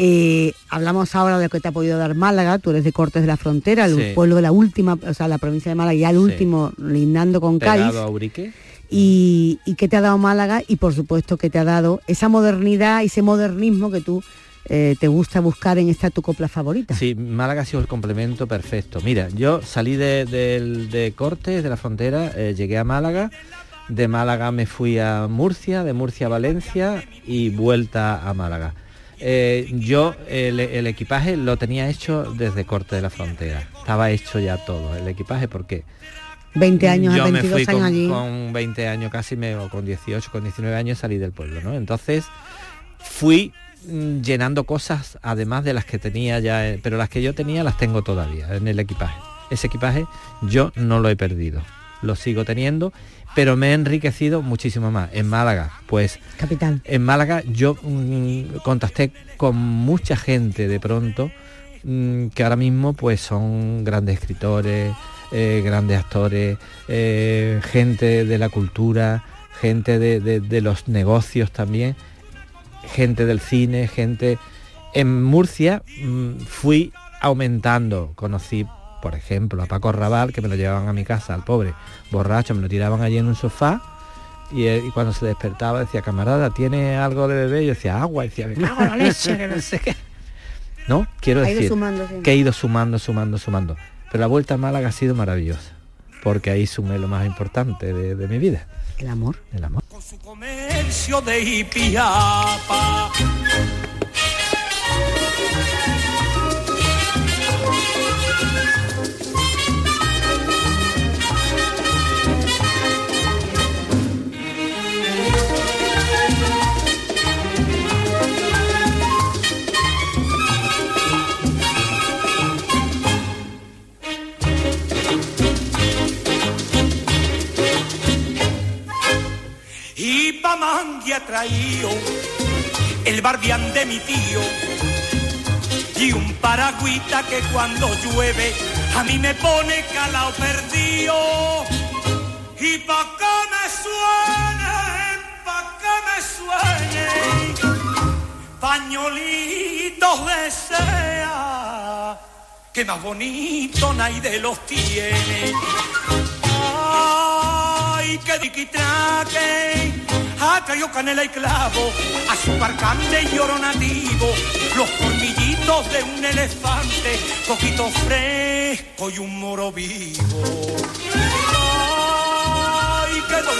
Eh, hablamos ahora de lo que te ha podido dar Málaga, tú eres de Cortes de la Frontera, el pueblo de la última, o sea, la provincia de Málaga, ya el último, lindando con Cádiz y, y qué te ha dado Málaga y por supuesto que te ha dado esa modernidad, ese modernismo que tú eh, te gusta buscar en esta tu copla favorita. Sí, Málaga ha sido el complemento perfecto. Mira, yo salí de, de, Cortes, de la frontera, eh, llegué a Málaga, de Málaga me fui a Murcia, de Murcia a Valencia y vuelta a Málaga. Eh, yo el, el, equipaje lo tenía hecho desde Corte de la Frontera. Estaba hecho ya todo el equipaje porque 20 años a 22 años con, allí. Con 20 años casi, me, o con 18, con 19 años salí del pueblo, ¿no? Entonces fui mm, llenando cosas además de las que tenía ya, eh, pero las que yo tenía las tengo todavía en el equipaje. Ese equipaje yo no lo he perdido. lo sigo teniendo, pero me he enriquecido muchísimo más. En Málaga, pues... Capital. En Málaga yo mm, contacté con mucha gente de pronto mm, que ahora mismo pues son grandes escritores, eh, grandes actores, eh, gente de la cultura, gente de, los negocios también, gente del cine, gente... En Murcia mm, fui aumentando, conocí por ejemplo, a Paco Raval, que me lo llevaban a mi casa, al pobre, borracho, me lo tiraban allí en un sofá y, cuando se despertaba decía, camarada, ¿tiene algo de bebé? Yo decía, agua, y decía, me cago la leche, que no sé qué. No, quiero decir que he ido sumando, sumando, sumando. Pero la vuelta a Málaga ha sido maravillosa, porque ahí sumé lo más importante de, mi vida. El amor. El amor. Con su comercio de ha traído el barbián de mi tío y un paragüita que cuando llueve a mí me pone calao perdido. Y pa' que me suene, pa' que me suene pañolitos de sea que más bonito nadie los tiene ay que diquitraque ha traído canela y clavo, azúcar cande y oro nativo, los colmillitos de un elefante, poquito fresco y un moro vivo. Ay, qué don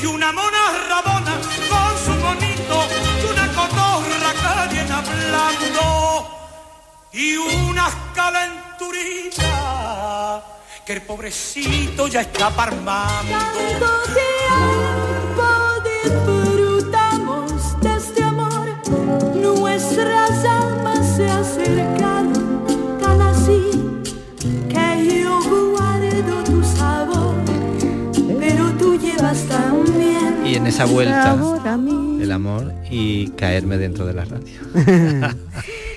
y una mona rabona con su monito y una cotorra que hablando y unas calenturitas que el pobrecito ya está parmando. disfrutamos de este amor, nuestras almas se acercaron tan así que yo guardo tu sabor, pero tú llevas también. Y en esa vuelta, el amor y caerme dentro de la radio.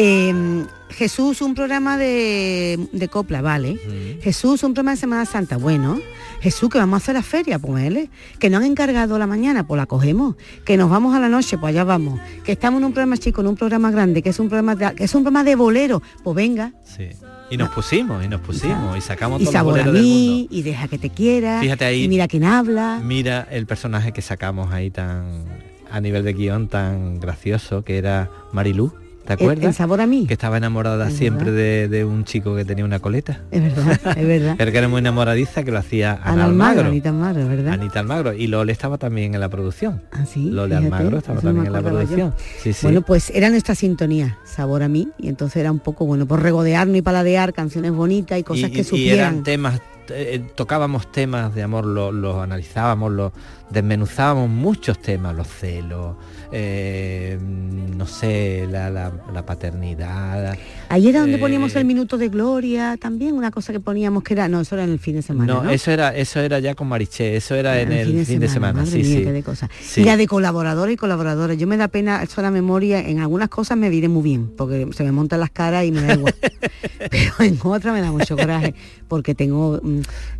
eh, Jesús, un programa de, copla, vale. Jesús, un programa de Semana Santa, bueno. Jesús, que vamos a hacer la feria, pues que nos han encargado la mañana, pues la cogemos. Que nos vamos a la noche, pues allá vamos. Que estamos en un programa chico, en un programa grande, que es un programa de, que es un programa de bolero, pues venga. Sí. Y nos pusimos, y nos pusimos, y sacamos y sabor a mí, y deja que te quiera. Fíjate ahí. Y mira quién habla. Mira el personaje que sacamos ahí tan a nivel de guion tan gracioso, que era Marilú ¿Te acuerdas? El, sabor a mí. Que estaba enamorada siempre de, un chico que tenía una coleta. Es verdad, es verdad. Pero que era muy enamoradiza, que lo hacía Ana, Almagro. Anita Almagro, ¿verdad? Anita Almagro. Y Lole estaba también en la producción. ¿Ah, sí? Lole Almagro estaba también en la producción. Sí, sí. Bueno, pues era nuestra sintonía, sabor a mí. Y entonces era un poco, bueno, por regodearnos y paladear canciones bonitas y cosas que supieran. Y eran temas eh, tocábamos temas de amor, los analizábamos, los desmenuzábamos muchos temas, los celos, eh, no sé, la, paternidad. Ahí era donde eh, poníamos el minuto de gloria, también una cosa que poníamos que era, no, eso era en el fin de semana. No, eso era, eso era ya con Mariché, eso era en el, fin de semana. sí, sí. de cosas. Mira, de colaboradores y colaboradoras. Yo me da pena, eso la memoria, en algunas cosas me diré muy bien, porque se me montan las caras y me da igual. Pero en otras me da mucho coraje, porque tengo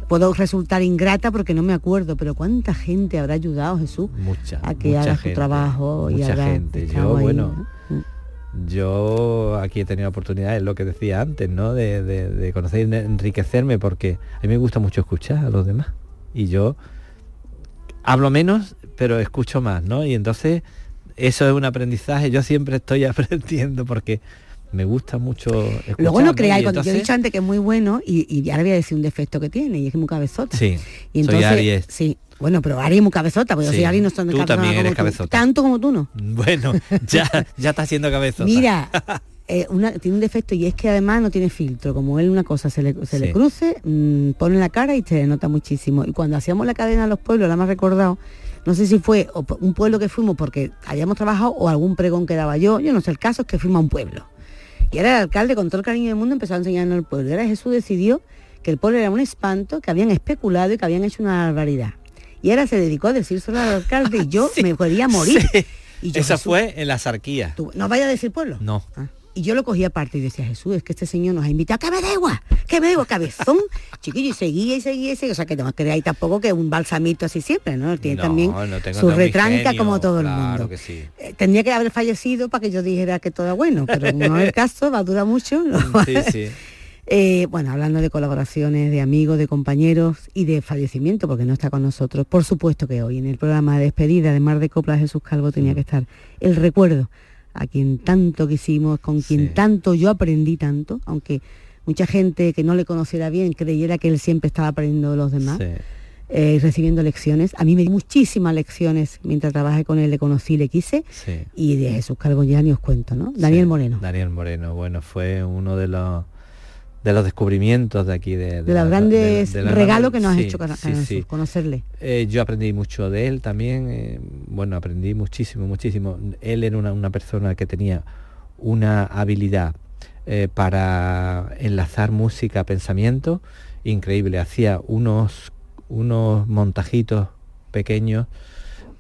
puedo resultar ingrata porque no me acuerdo, pero cuánta gente habrá ayudado Jesús mucha, a que haga su trabajo mucha gente. Yo, bueno, mm. yo aquí he tenido oportunidades, lo que decía antes, ¿no? De, conocer y enriquecerme porque a mí me gusta mucho escuchar a los demás. Y yo hablo menos, pero escucho más, ¿no? Y entonces eso es un aprendizaje. Yo siempre estoy aprendiendo porque me gusta mucho Luego no creáis, cuando yo he dicho antes que es muy bueno y, y ahora voy a decir un defecto que tiene y es muy cabezota. Sí, y entonces, soy Aries. Sí, bueno, pero Ari es muy cabezota, porque sí. yo Ari no son de Tú también eres cabezota. tanto como tú no. Bueno, ya, ya está siendo cabezota. Mira, eh, tiene un defecto y es que además no tiene filtro. Como él una cosa se le, se le cruce, mm, pone la cara y te nota muchísimo. Y cuando hacíamos la cadena a los pueblos, la más recordado, no sé si fue un pueblo que fuimos porque habíamos trabajado o algún pregón que daba yo, yo no sé, el caso es que fuimos a un pueblo y era el alcalde con todo el cariño del mundo empezó a enseñarnos el pueblo. Y ahora Jesús decidió que el pueblo era un espanto, que habían especulado y que habían hecho una barbaridad. Y ahora se dedicó a decir solo al alcalde y yo me podía morir. Y Esa fue en la zarquía. no vaya a decir pueblo. No. Ah. Y yo lo cogía aparte y decía, Jesús, es que este señor nos ha invitado, que me da igual, que me da igual, cabezón. Chiquillo, y seguía y seguía y seguía. O sea, que no creáis tampoco que un balsamito así siempre, ¿no? Tiene también su retranca como todo el mundo. Que sí. Eh, tendría que haber fallecido para que yo dijera que todo es bueno, pero no es el caso, va a durar mucho. Sí, sí. Eh, bueno, hablando de colaboraciones, de amigos, de compañeros y de fallecimiento, porque no está con nosotros. Por supuesto que hoy en el programa de despedida de Mar de Coplas Jesús Calvo tenía que estar el recuerdo a quien tanto quisimos, con quien tanto yo aprendí tanto, aunque mucha gente que no le conociera bien creyera que él siempre estaba aprendiendo de los demás. Eh, recibiendo lecciones. A mí me dio muchísimas lecciones mientras trabajé con él, le conocí, le quise. Y de Jesús Calvo ya ni os cuento, ¿no? Daniel Moreno. Daniel Moreno, bueno, fue uno de los de los descubrimientos de aquí de, de, los grandes regalos que nos has hecho conocerle. Eh, yo aprendí mucho de él también eh, bueno aprendí muchísimo muchísimo. Él era una, persona que tenía una habilidad eh, para enlazar música pensamiento increíble. Hacía unos unos montajitos pequeños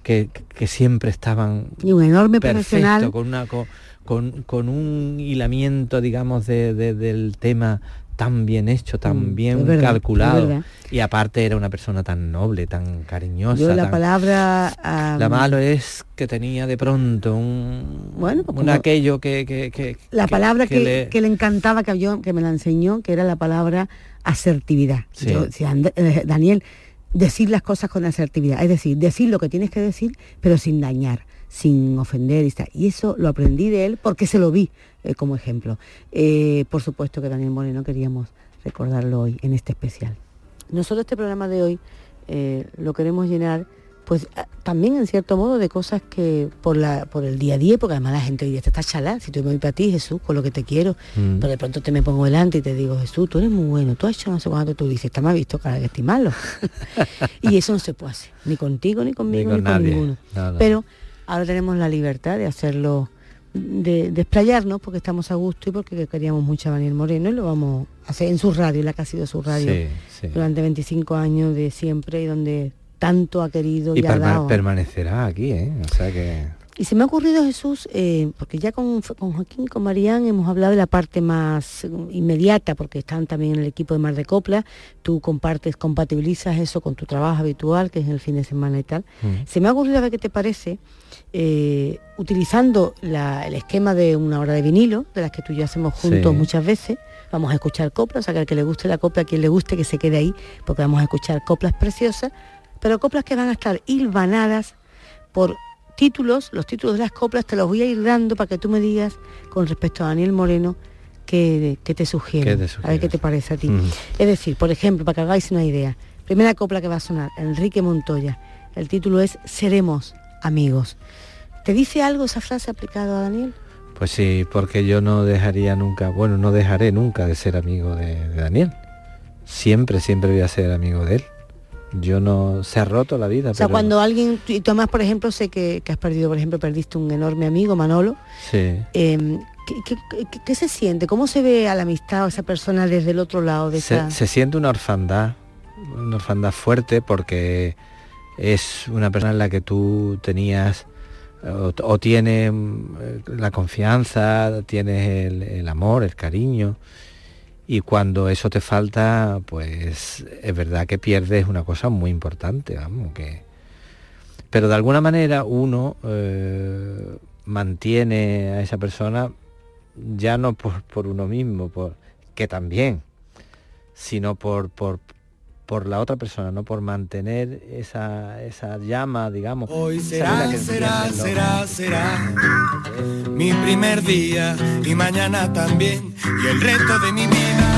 que, siempre estaban y un enorme perfecto, con una con, un hilamiento, digamos, del tema tan bien hecho, tan mm, bien calculado. Y aparte era una persona tan noble, tan cariñosa. la palabra... la malo es que tenía de pronto un... Bueno, pues un aquello que, La palabra que, le... encantaba, que, yo, que me la enseñó, que era la palabra asertividad. Eh, Daniel, decir las cosas con asertividad. Es decir, decir lo que tienes que decir, pero sin dañar sin ofender y, y eso lo aprendí de él porque se lo vi eh, como ejemplo. Eh, por supuesto que Daniel Moreno queríamos recordarlo hoy en este especial. Nosotros este programa de hoy eh, lo queremos llenar pues también en cierto modo de cosas que por la por el día a día, porque además la gente hoy día está chalada, si tú me voy para ti, Jesús, con lo que te quiero, mm. pero de pronto te me pongo delante y te digo, Jesús, tú eres muy bueno, tú has hecho no sé cuánto, tú dices, está más visto cara que estoy malo. y eso no se puede hacer, ni contigo, ni conmigo, ni con, ninguno. Pero Ahora tenemos la libertad de hacerlo, de, desplayarnos porque estamos a gusto y porque queríamos mucho a Daniel Moreno y lo vamos a hacer en su radio, la que ha sido su radio durante 25 años de siempre y donde tanto ha querido y, y permanecerá aquí, ¿eh? O sea que... Y se me ha ocurrido, Jesús, eh, porque ya con, con, Joaquín, con Marían hemos hablado de la parte más inmediata, porque están también en el equipo de Mar de Copla, tú compartes, compatibilizas eso con tu trabajo habitual, que es el fin de semana y tal. Mm. Se me ha ocurrido a ver qué te parece, eh, utilizando el esquema de una hora de vinilo, de las que tú y yo hacemos juntos muchas veces, vamos a escuchar coplas, o sea, que al que le guste la copla, a quien le guste que se quede ahí, porque vamos a escuchar coplas preciosas, pero coplas que van a estar hilvanadas por títulos, los títulos de las coplas te los voy a ir dando para que tú me digas con respecto a Daniel Moreno qué, te sugiere. A ver qué te parece a ti. Es decir, por ejemplo, para que hagáis una idea, primera copla que va a sonar, Enrique Montoya. El título es Seremos amigos. ¿Te dice algo esa frase aplicada a Daniel? Pues sí, porque yo no dejaría nunca, bueno, no dejaré nunca de ser amigo de Daniel. Siempre, siempre voy a ser amigo de él yo no se ha roto la vida. O sea, cuando alguien, y Tomás, por ejemplo, sé que, has perdido, por ejemplo, perdiste un enorme amigo, Manolo. Sí. Em, ¿qué, se siente? ¿Cómo se ve a la amistad o esa persona desde el otro lado de se, se siente una orfandad, una orfandad fuerte porque es una persona en la que tú tenías o, o tienes eh, la confianza, tienes el amor, el cariño y cuando eso te falta, pues es verdad que pierdes una cosa muy importante, vamos, que... Pero de alguna manera uno eh, mantiene a esa persona ya no por, por uno mismo, por, que también, sino por, por, por la otra persona, no por mantener esa, esa llama, digamos. Hoy será, será, será, será mi primer día y mañana también y el resto de mi vida.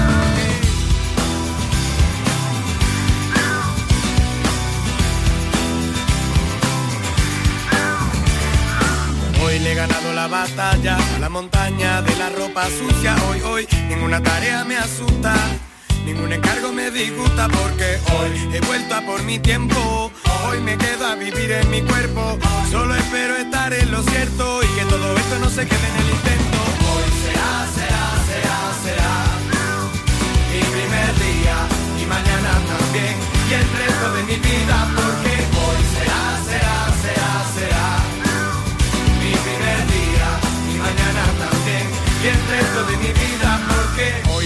Hoy le he ganado la batalla a la montaña de la ropa sucia. Hoy, hoy, ninguna tarea me asusta Ningún encargo me disgusta porque hoy he vuelto a por mi tiempo. Hoy me quedo a vivir en mi cuerpo. Solo espero estar en lo cierto y que todo esto no se quede en el intento. Hoy será, será, será, será. Mi primer día y mañana también. Y el resto de mi vida porque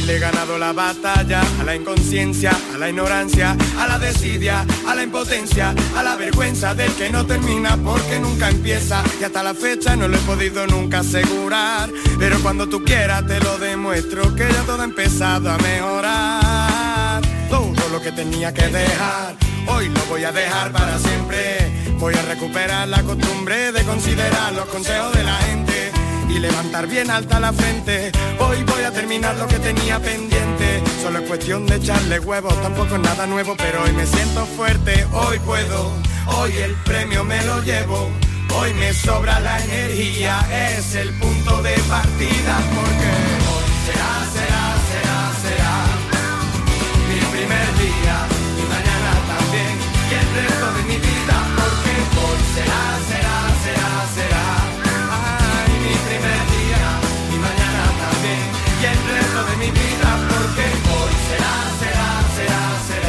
le he ganado la batalla a la inconsciencia, a la ignorancia, a la desidia, a la impotencia, a la vergüenza del que no termina porque nunca empieza. Y hasta la fecha no lo he podido nunca asegurar. Pero cuando tú quieras te lo demuestro que ya todo ha empezado a mejorar. Todo lo que tenía que dejar, hoy lo voy a dejar para siempre. Voy a recuperar la costumbre de considerar los consejos de la gente y levantar bien alta la frente. Hoy voy a terminar lo que tenía pendiente. Solo es cuestión de echarle huevos, tampoco es nada nuevo, pero hoy me siento fuerte, hoy puedo, hoy el premio me lo llevo. Hoy me sobra la energía, es el punto de partida porque hoy será, será, será, será mi primer día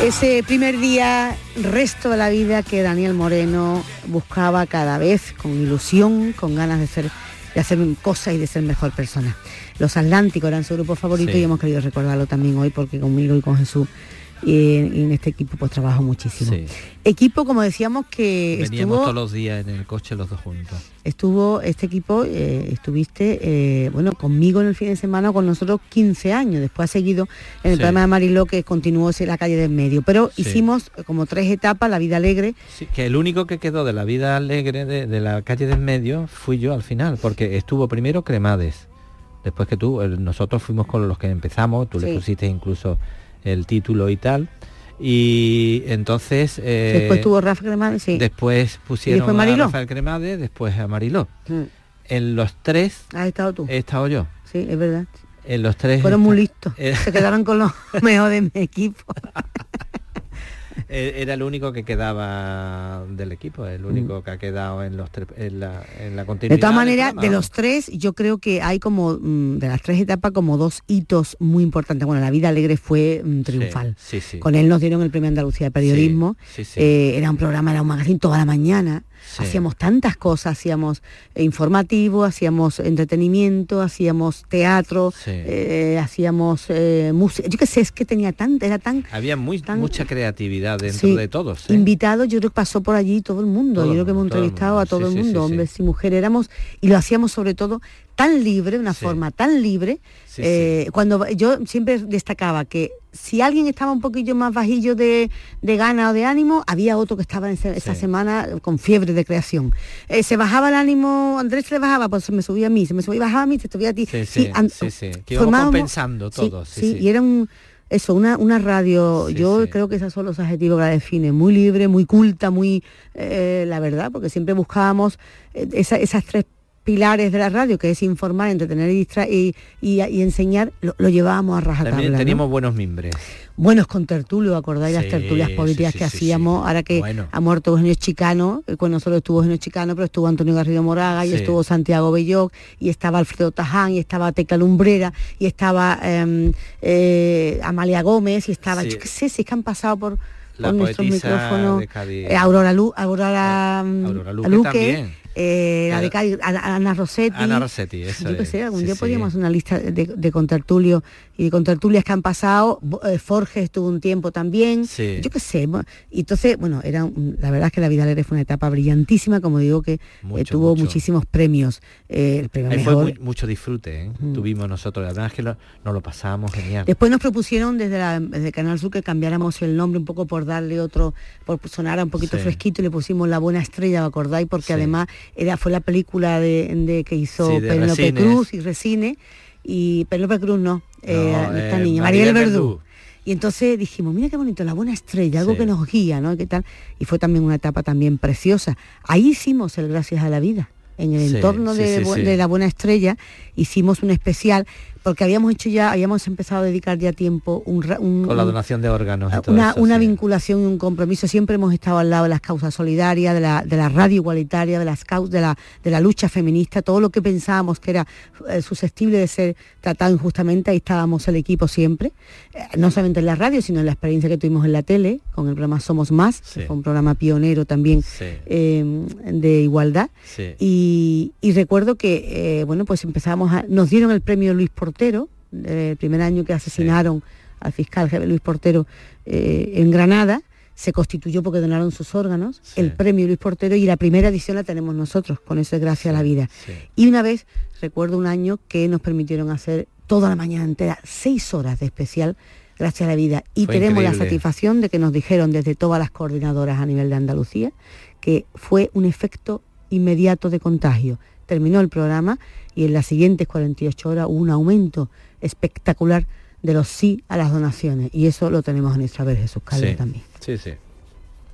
Ese primer día, resto de la vida que Daniel Moreno buscaba cada vez con ilusión, con ganas de ser de hacer cosas y de ser mejor persona. Los Atlánticos eran su grupo favorito Sí. y hemos querido recordarlo también hoy porque conmigo y con Jesús y en, y en este equipo pues trabajo muchísimo. Sí. Equipo como decíamos que Veníamos estuvo todos los días en el coche los dos juntos. estuvo este equipo, eh, estuviste, eh, bueno, conmigo en el fin de semana, con nosotros 15 años. Después ha seguido en el Sí. programa de Mariló, que continuó en la calle del medio. Pero Sí. hicimos como tres etapas, la vida alegre. Sí, que el único que quedó de la vida alegre de, de la calle del medio fui yo al final, porque estuvo primero Cremades, después que tú, nosotros fuimos con los que empezamos, tú Sí. le pusiste incluso el título y tal, y entonces... eh, Después tuvo Rafa Cremades, sí. Después pusieron después a Mariló? Rafael Cremades, después a Mariló. Mm. En los tres Has estado tú. he estado yo. Sí, es verdad. En los tres Fueron muy listos. Eh. Se quedaron con los mejor de mi equipo. Eh, Era el único que quedaba del equipo, el único que ha quedado en los tres- en la, en la continuidad. Mm. De todas maneras, de los tres, yo creo que hay como, mm, de las tres etapas, como dos hitos muy importantes. Bueno, la vida alegre fue mm, triunfal. Sí, sí. Con él nos dieron el premio Andalucía de Periodismo. Sí, sí. Eh, era un programa, era un magazine toda la mañana. Hacíamos tantas cosas, hacíamos eh, informativo, hacíamos entretenimiento, hacíamos teatro, eh, hacíamos eh, música. Yo qué sé, es que tenía tanta, era tan Había muy, tan- mucha creatividad dentro Sí. de todos. ¿eh? invitados, yo creo que pasó por allí todo el mundo. Todo yo creo que hemos entrevistado a todo el mundo, sí, sí. hombres y mujeres éramos, y lo hacíamos sobre todo tan libre, una forma tan libre. Eh, Cuando yo siempre destacaba que si alguien estaba un poquillo más bajillo de, de gana o de ánimo, había otro que estaba en ese- esa semana con fiebre de creación. Eh, se bajaba el ánimo, Andrés se le bajaba, pues se me subía a mí, se me subía, bajaba a mí, se subía a ti. Sí, sí, sí, sí, que íbamos compensando todos, sí. y era un eso, una, una radio, yo creo que esos son los adjetivos que la definen, muy libre, muy culta, muy, eh, la verdad, porque siempre buscábamos eh, esa- esas tres pilares de la radio, que es informar, entretener y, y, y- y enseñar, lo, lo llevábamos a rajatabla. También ¿no? teníamos buenos mimbres. Buenos con tertulio, ¿acordáis las tertulias políticas sí, que hacíamos? Ahora que Bueno. ha muerto Eugenio Chicano, eh, con nosotros estuvo Eugenio Chicano, pero estuvo Antonio Garrido Moraga, y estuvo Santiago Belloc, y estaba Alfredo Taján, y estaba Tecla Lumbrera, y estaba em, eh, Amalia Gómez, y estaba, yo qué sé, si es que han pasado por, nuestros micrófonos. Eh, Aurora, Lu, Aurora, mm, Aurora Luque Luque. Eh, la de Cádiz, Ana Rossetti. Ana Rossetti, eso Yo qué sé, algún Sí, día sí. podríamos hacer una lista de, de contertulio y de contertulias que han pasado. Bo- eh, Forges estuvo un tiempo también. Sí. Yo qué sé. Y entonces, bueno, era la verdad es que la vida alegre fue una etapa brillantísima, como digo, que eh, tuvo mucho. muchísimos premios. Eh, el premio Ahí fue muy- mucho disfrute, tuvimos nosotros. La verdad es que lo- nos lo pasábamos genial. Después nos propusieron desde, la, desde Canal Sur que cambiáramos el nombre un poco por darle otro, por sonar un poquito Sí. fresquito y le pusimos La Buena Estrella, ¿os acordáis? Porque Sí. además era, fue la película de, de que hizo Sí, Penélope. Cruz y Resine, y Penélope Cruz no, eh, esta eh, niña, Maribel Mariel Verdú. Verdú. Y entonces dijimos, mira qué bonito, la buena estrella, algo Sí. que nos guía, ¿no? ¿Qué tal? Y fue también una etapa también preciosa. Ahí hicimos el Gracias a la Vida. En el Sí, entorno de la buena estrella hicimos un especial porque habíamos hecho ya, habíamos empezado a dedicar ya tiempo un, un- Con la donación de órganos y todo una, eso, una sí. vinculación y un compromiso. Siempre hemos estado al lado de las causas solidarias, de la, de la radio igualitaria, de las causas, de la, de la lucha feminista, todo lo que pensábamos que era eh, susceptible de ser tratado injustamente, ahí estábamos el equipo siempre, Eh, no solamente en la radio, sino en la experiencia que tuvimos en la tele, con el programa Somos Más, que fue un programa pionero también Sí. eh, de igualdad. Y, y recuerdo que, eh, bueno, pues empezamos a, nos dieron el premio Luis Portero, el primer año que asesinaron al fiscal Luis Portero eh, en Granada, se constituyó porque donaron sus órganos, el premio Luis Portero y la primera edición la tenemos nosotros, con eso es gracias a la vida. Y una vez, recuerdo un año que nos permitieron hacer toda la mañana entera, seis horas de especial, gracias a la vida. Y tenemos la satisfacción de que nos dijeron desde todas las coordinadoras a nivel de Andalucía que fue un efecto inmediato de contagio. Terminó el programa y en las siguientes 48 horas hubo un aumento espectacular de los sí a las donaciones. Y eso lo tenemos en nuestra vez Jesús Calvo también. Sí, sí.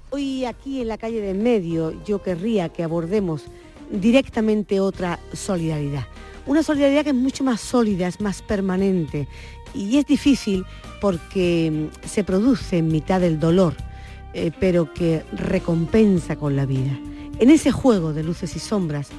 Hoy aquí en la calle de medio yo querría que abordemos directamente otra solidaridad. Una solidaridad que es mucho más sólida, es más permanente y es difícil porque mm, se produce en mitad del dolor, eh, pero que recompensa con la vida. En ese juego de luces y sombras,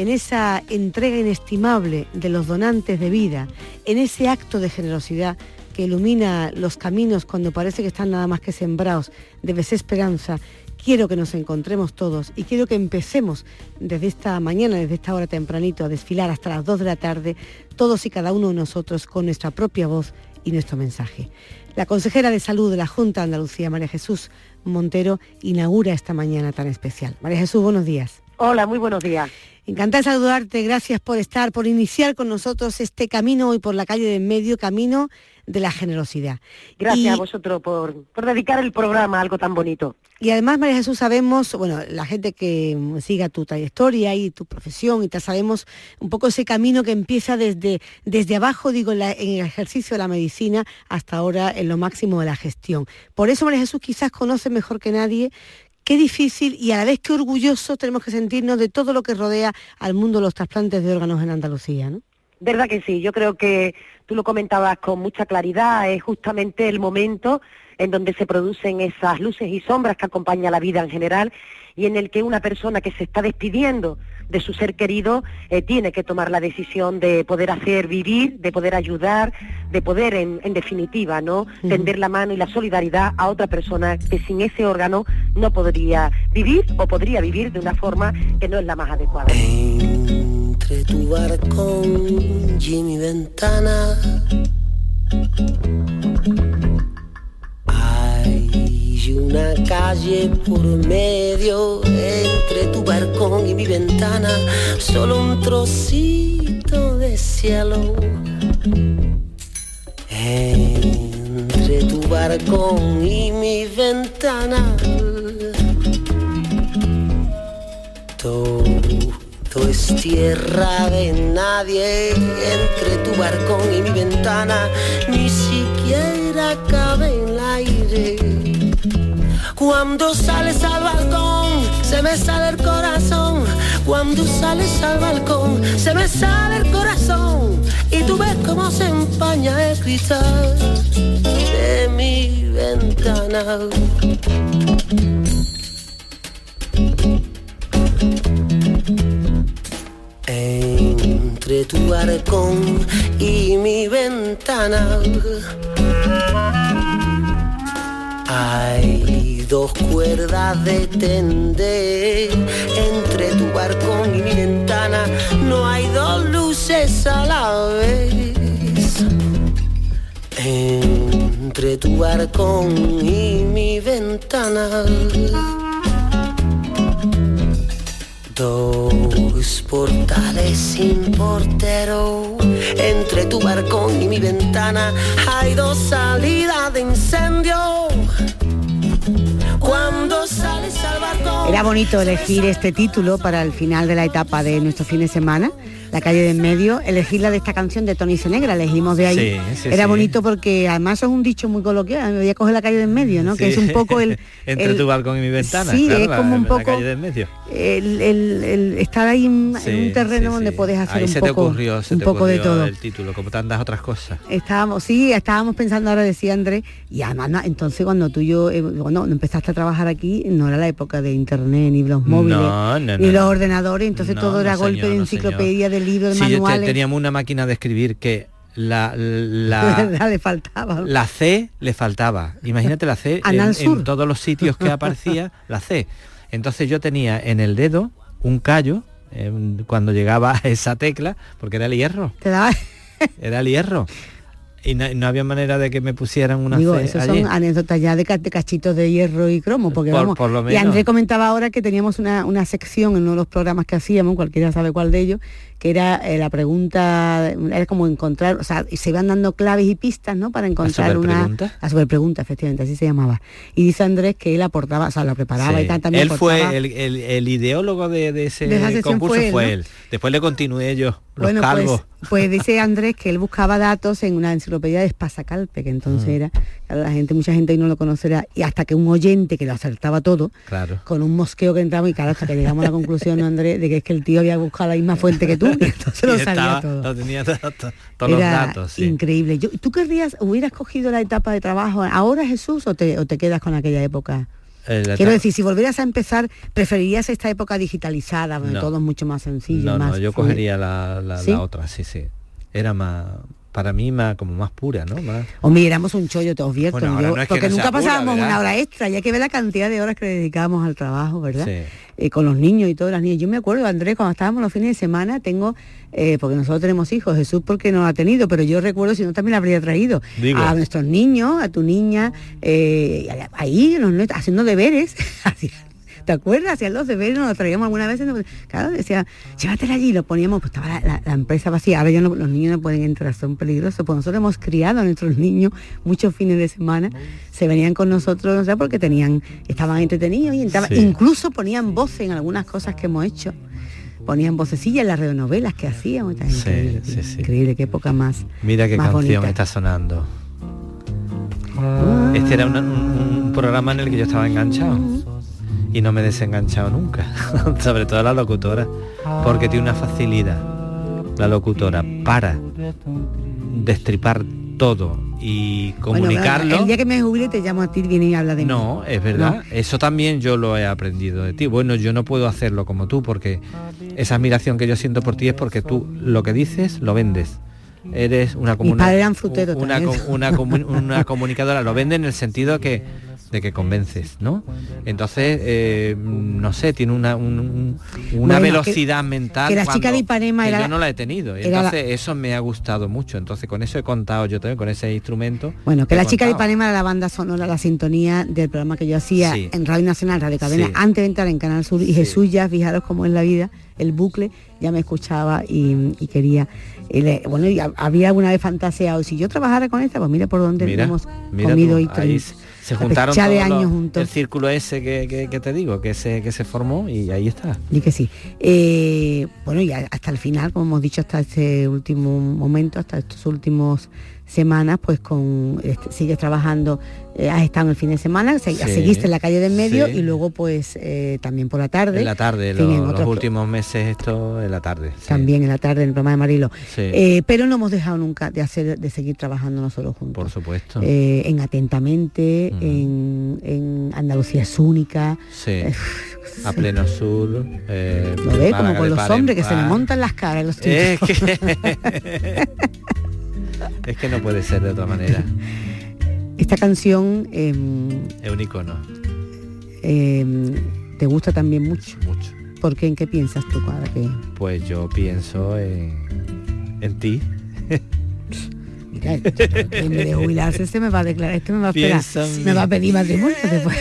en esa entrega inestimable de los donantes de vida, en ese acto de generosidad que ilumina los caminos cuando parece que están nada más que sembrados de desesperanza, quiero que nos encontremos todos y quiero que empecemos desde esta mañana, desde esta hora tempranito, a desfilar hasta las 2 de la tarde, todos y cada uno de nosotros con nuestra propia voz y nuestro mensaje. La consejera de salud de la Junta de Andalucía, María Jesús Montero, inaugura esta mañana tan especial. María Jesús, buenos días. Hola, muy buenos días. Encantada de saludarte, gracias por estar, por iniciar con nosotros este camino hoy por la calle de en medio, camino de la generosidad. Gracias a vosotros por, por, dedicar el programa a algo tan bonito. Y además, María Jesús, sabemos, bueno, la gente que siga tu trayectoria y tu profesión y te sabemos un poco ese camino que empieza desde, desde abajo, digo, en, el ejercicio de la medicina hasta ahora en lo máximo de la gestión. Por eso, María Jesús quizás conoce mejor que nadie qué difícil y a la vez qué orgulloso tenemos que sentirnos de todo lo que rodea al mundo de los trasplantes de órganos en Andalucía, ¿no? Verdad que sí, yo creo que tú lo comentabas con mucha claridad, es justamente el momento en donde se producen esas luces y sombras que acompaña la vida en general y en el que una persona que se está despidiendo de su ser querido eh, tiene que tomar la decisión de poder hacer vivir, de poder ayudar, de poder, en, definitiva, ¿no? Tender la mano y la solidaridad a otra persona que sin ese órgano no podría vivir o podría vivir de una forma que no es la más adecuada entre tu barcón y mi ventana. Hay una calle por medio entre tu barcón y mi ventana, solo un trocito de cielo. Entre tu barcón y mi ventana. Todo es tierra de nadie, entre tu barcón y mi ventana, ni siquiera aire. Cuando sales al balcón, se me sale el corazón. Cuando sales al balcón, se me sale el corazón. Y tú ves cómo se empaña el cristal de mi ventana. entre tu arcón y mi ventana. Hay dos cuerdas de tender entre tu barcón y mi ventana. No hay dos luces a la vez. Entre tu barcón y mi ventana. Dos portales sin portero, entre tu barcón y mi ventana hay dos salidas de incendio. Era bonito elegir este título para el final de la etapa de nuestro fin de semana la calle de en medio, elegirla de esta canción de Tony Senegra, elegimos de ahí. Era bonito porque además es un dicho muy coloquial, me voy a coger la calle de en medio, ¿no? Que es un poco el... Entre tu balcón y mi ventana. Sí, es como un poco... calle de en medio. El, estar ahí en, un terreno donde puedes hacer un se poco, te ocurrió, un poco de todo. el título, como tantas otras cosas. Estábamos, sí, estábamos pensando ahora, decía Andrés, y además entonces cuando tú y yo, eh, cuando empezaste a trabajar aquí, no era la época de internet, ni los móviles, ni los ordenadores, entonces todo era golpe de enciclopedia, de libros, de manuales teníamos una máquina de escribir que la, la, le faltaba. La C le faltaba. Imagínate la C en, todos los sitios que aparecía, la C. Entonces yo tenía en el dedo un callo cuando llegaba a esa tecla, porque era el hierro. Era el hierro. Y no, había manera de que me pusieran una Digo, eso son anécdotas ya de, cachitos de hierro y cromo, porque vamos. Y André comentaba ahora que teníamos una, una sección en uno de los programas que hacíamos, cualquiera sabe cuál de ellos, que era eh, la pregunta, era como encontrar, o sea, se iban dando claves y pistas, ¿no? Para encontrar una... La sobrepregunta, efectivamente, así se llamaba. Y dice Andrés que él aportaba, o sea, lo preparaba y tal, también Él fue el, ideólogo de, ese concurso, fue él. Después le continué yo, bueno, Pues, pues, dice Andrés que él buscaba datos en una enciclopedia de Espasacalpe, que entonces mm. era, la gente, mucha gente no lo conocerá, y hasta que un oyente que lo acertaba todo, claro. con un mosqueo que entraba y claro, hasta que llegamos a la conclusión, Andrés, de que es que el tío había buscado la misma fuente que tú entonces lo sabía todo. tenía todos los datos. Increíble. ¿Tú querrías, hubieras cogido la etapa de trabajo ahora, Jesús, o te, quedas con aquella época? Eh, Quiero decir, si volvieras a empezar, ¿preferirías esta época digitalizada, donde todo es mucho más sencillo? No, más no, yo cogería la, la otra, sí, sí. Era más, para mí más como más pura, ¿no? Más... O miramos un chollo, te advierto. porque nunca pasábamos una hora extra, ya que ve la cantidad de horas que le dedicábamos al trabajo, ¿verdad? Eh, con los niños y todas las niñas. Yo me acuerdo, Andrés, cuando estábamos los fines de semana, tengo, eh, porque nosotros tenemos hijos, Jesús porque no ha tenido, pero yo recuerdo si no también la habría traído a nuestros niños, a tu niña, eh, ahí haciendo deberes, ¿Te acuerdas? Hacían los deberes, nos lo traíamos alguna vez. Claro, decía, llévatela allí, lo poníamos, pues estaba la, empresa vacía. Ahora ya no, los niños no pueden entrar, son peligrosos. Pues nosotros hemos criado a nuestros niños muchos fines de semana, se venían con nosotros, no sé, porque tenían, estaban entretenidos y incluso ponían voces en algunas cosas que hemos hecho ponían vocecillas en las radionovelas que hacíamos. increíble, increíble, qué época más. Mira qué canción está sonando. Este era un, programa en el que yo estaba enganchado y no me he desenganchado nunca, sobre todo la locutora, porque tiene una facilidad, la locutora, para destripar todo y comunicarlo. el día que me jubile te llamo a ti, viene y habla de mí. No, es verdad. Eso también yo lo he aprendido de ti. Bueno, yo no puedo hacerlo como tú porque esa admiración que yo siento por ti es porque tú lo que dices lo vendes. Eres una, una, una, una comunicadora, lo vende en el sentido que de que convences, ¿no? Entonces, eh, no sé, tiene una, una velocidad mental. Que la chica de Ipanema era, yo no la he tenido. entonces, eso me ha gustado mucho. Entonces, con eso he contado yo también, con ese instrumento. Bueno, que la chica de Ipanema era la banda sonora, la sintonía del programa que yo hacía en Radio Nacional, Radio Cadena, antes de entrar en Canal Sur. Y Jesús ya, fijaros cómo es la vida, el bucle, ya me escuchaba y, quería. bueno, y había alguna vez fantaseado, si yo trabajara con esta, pues mira por dónde hemos comido y se juntaron todos de años juntos. el círculo ese que, te digo, que se, que se formó y ahí está. Y que sí. Eh, bueno, y hasta el final, como hemos dicho, hasta este último momento, hasta estos últimos semanas, pues con este, sigues trabajando, eh, has estado en el fin de semana, seguiste en la calle del medio y luego pues eh, también por la tarde. En la tarde, los últimos meses esto en la tarde. También en la tarde en el programa de Marilo. Eh, pero no hemos dejado nunca de hacer, de seguir trabajando nosotros juntos. Por supuesto. en Atentamente, en, Andalucía es única. Sí. a pleno sur. Lo ve como con los hombres que se le montan las caras los Es es que no puede ser de otra manera. Esta canción... Em, es un icono. Em, ¿Te gusta también mucho? Mucho. ¿Por qué? ¿En qué piensas tú cada que...? Pues yo pienso en, en ti. Mira, en vez de jubilarse este me va a declarar, este me va a esperar, me va a pedir matrimonio después.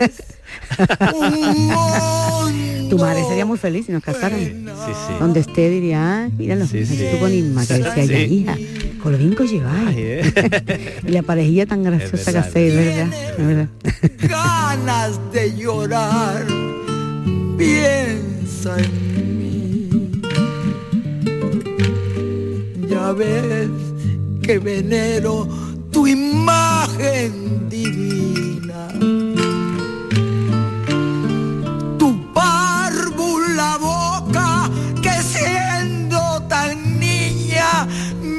tu madre sería muy feliz si nos casaran. Sí, sí. Donde esté diría, ah, míralo, sí, sí. tú con Inma, que decía, ya hija, con lo bien que lleváis. ¿eh? y la parejilla tan graciosa que hacéis, ¿verdad? ¿verdad? Ganas de llorar, piensa en mí. Ya ves que venero tu imagen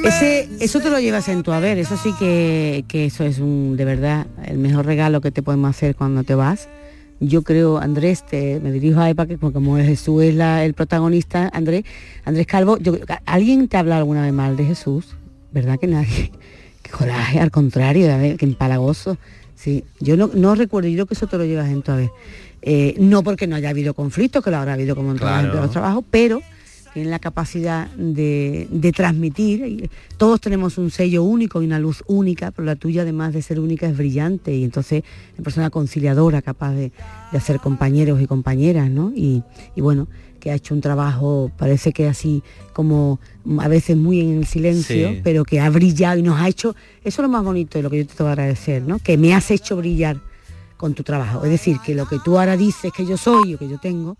Ese, eso te lo llevas en tu haber, eso sí que, eso es un, de verdad el mejor regalo que te podemos hacer cuando te vas. Yo creo, Andrés, te, me dirijo a EPA, que como Jesús es el protagonista, Andrés, Andrés Calvo, yo, ¿alguien te ha hablado alguna vez mal de Jesús? ¿Verdad que nadie? Qué coraje, al contrario, que empalagoso. Sí, yo no, no recuerdo, yo creo que eso te lo llevas en tu haber. Eh, no porque no haya habido conflictos, que lo habrá habido como en todos los trabajos, pero tienen la capacidad de, de, transmitir. Todos tenemos un sello único y una luz única, pero la tuya además de ser única es brillante y entonces es persona conciliadora, capaz de, hacer compañeros y compañeras, ¿no? Y, bueno, que ha hecho un trabajo, parece que así como a veces muy en el silencio, pero que ha brillado y nos ha hecho, eso es lo más bonito de lo que yo te tengo que agradecer, ¿no? Que me has hecho brillar con tu trabajo. Es decir, que lo que tú ahora dices que yo soy o que yo tengo,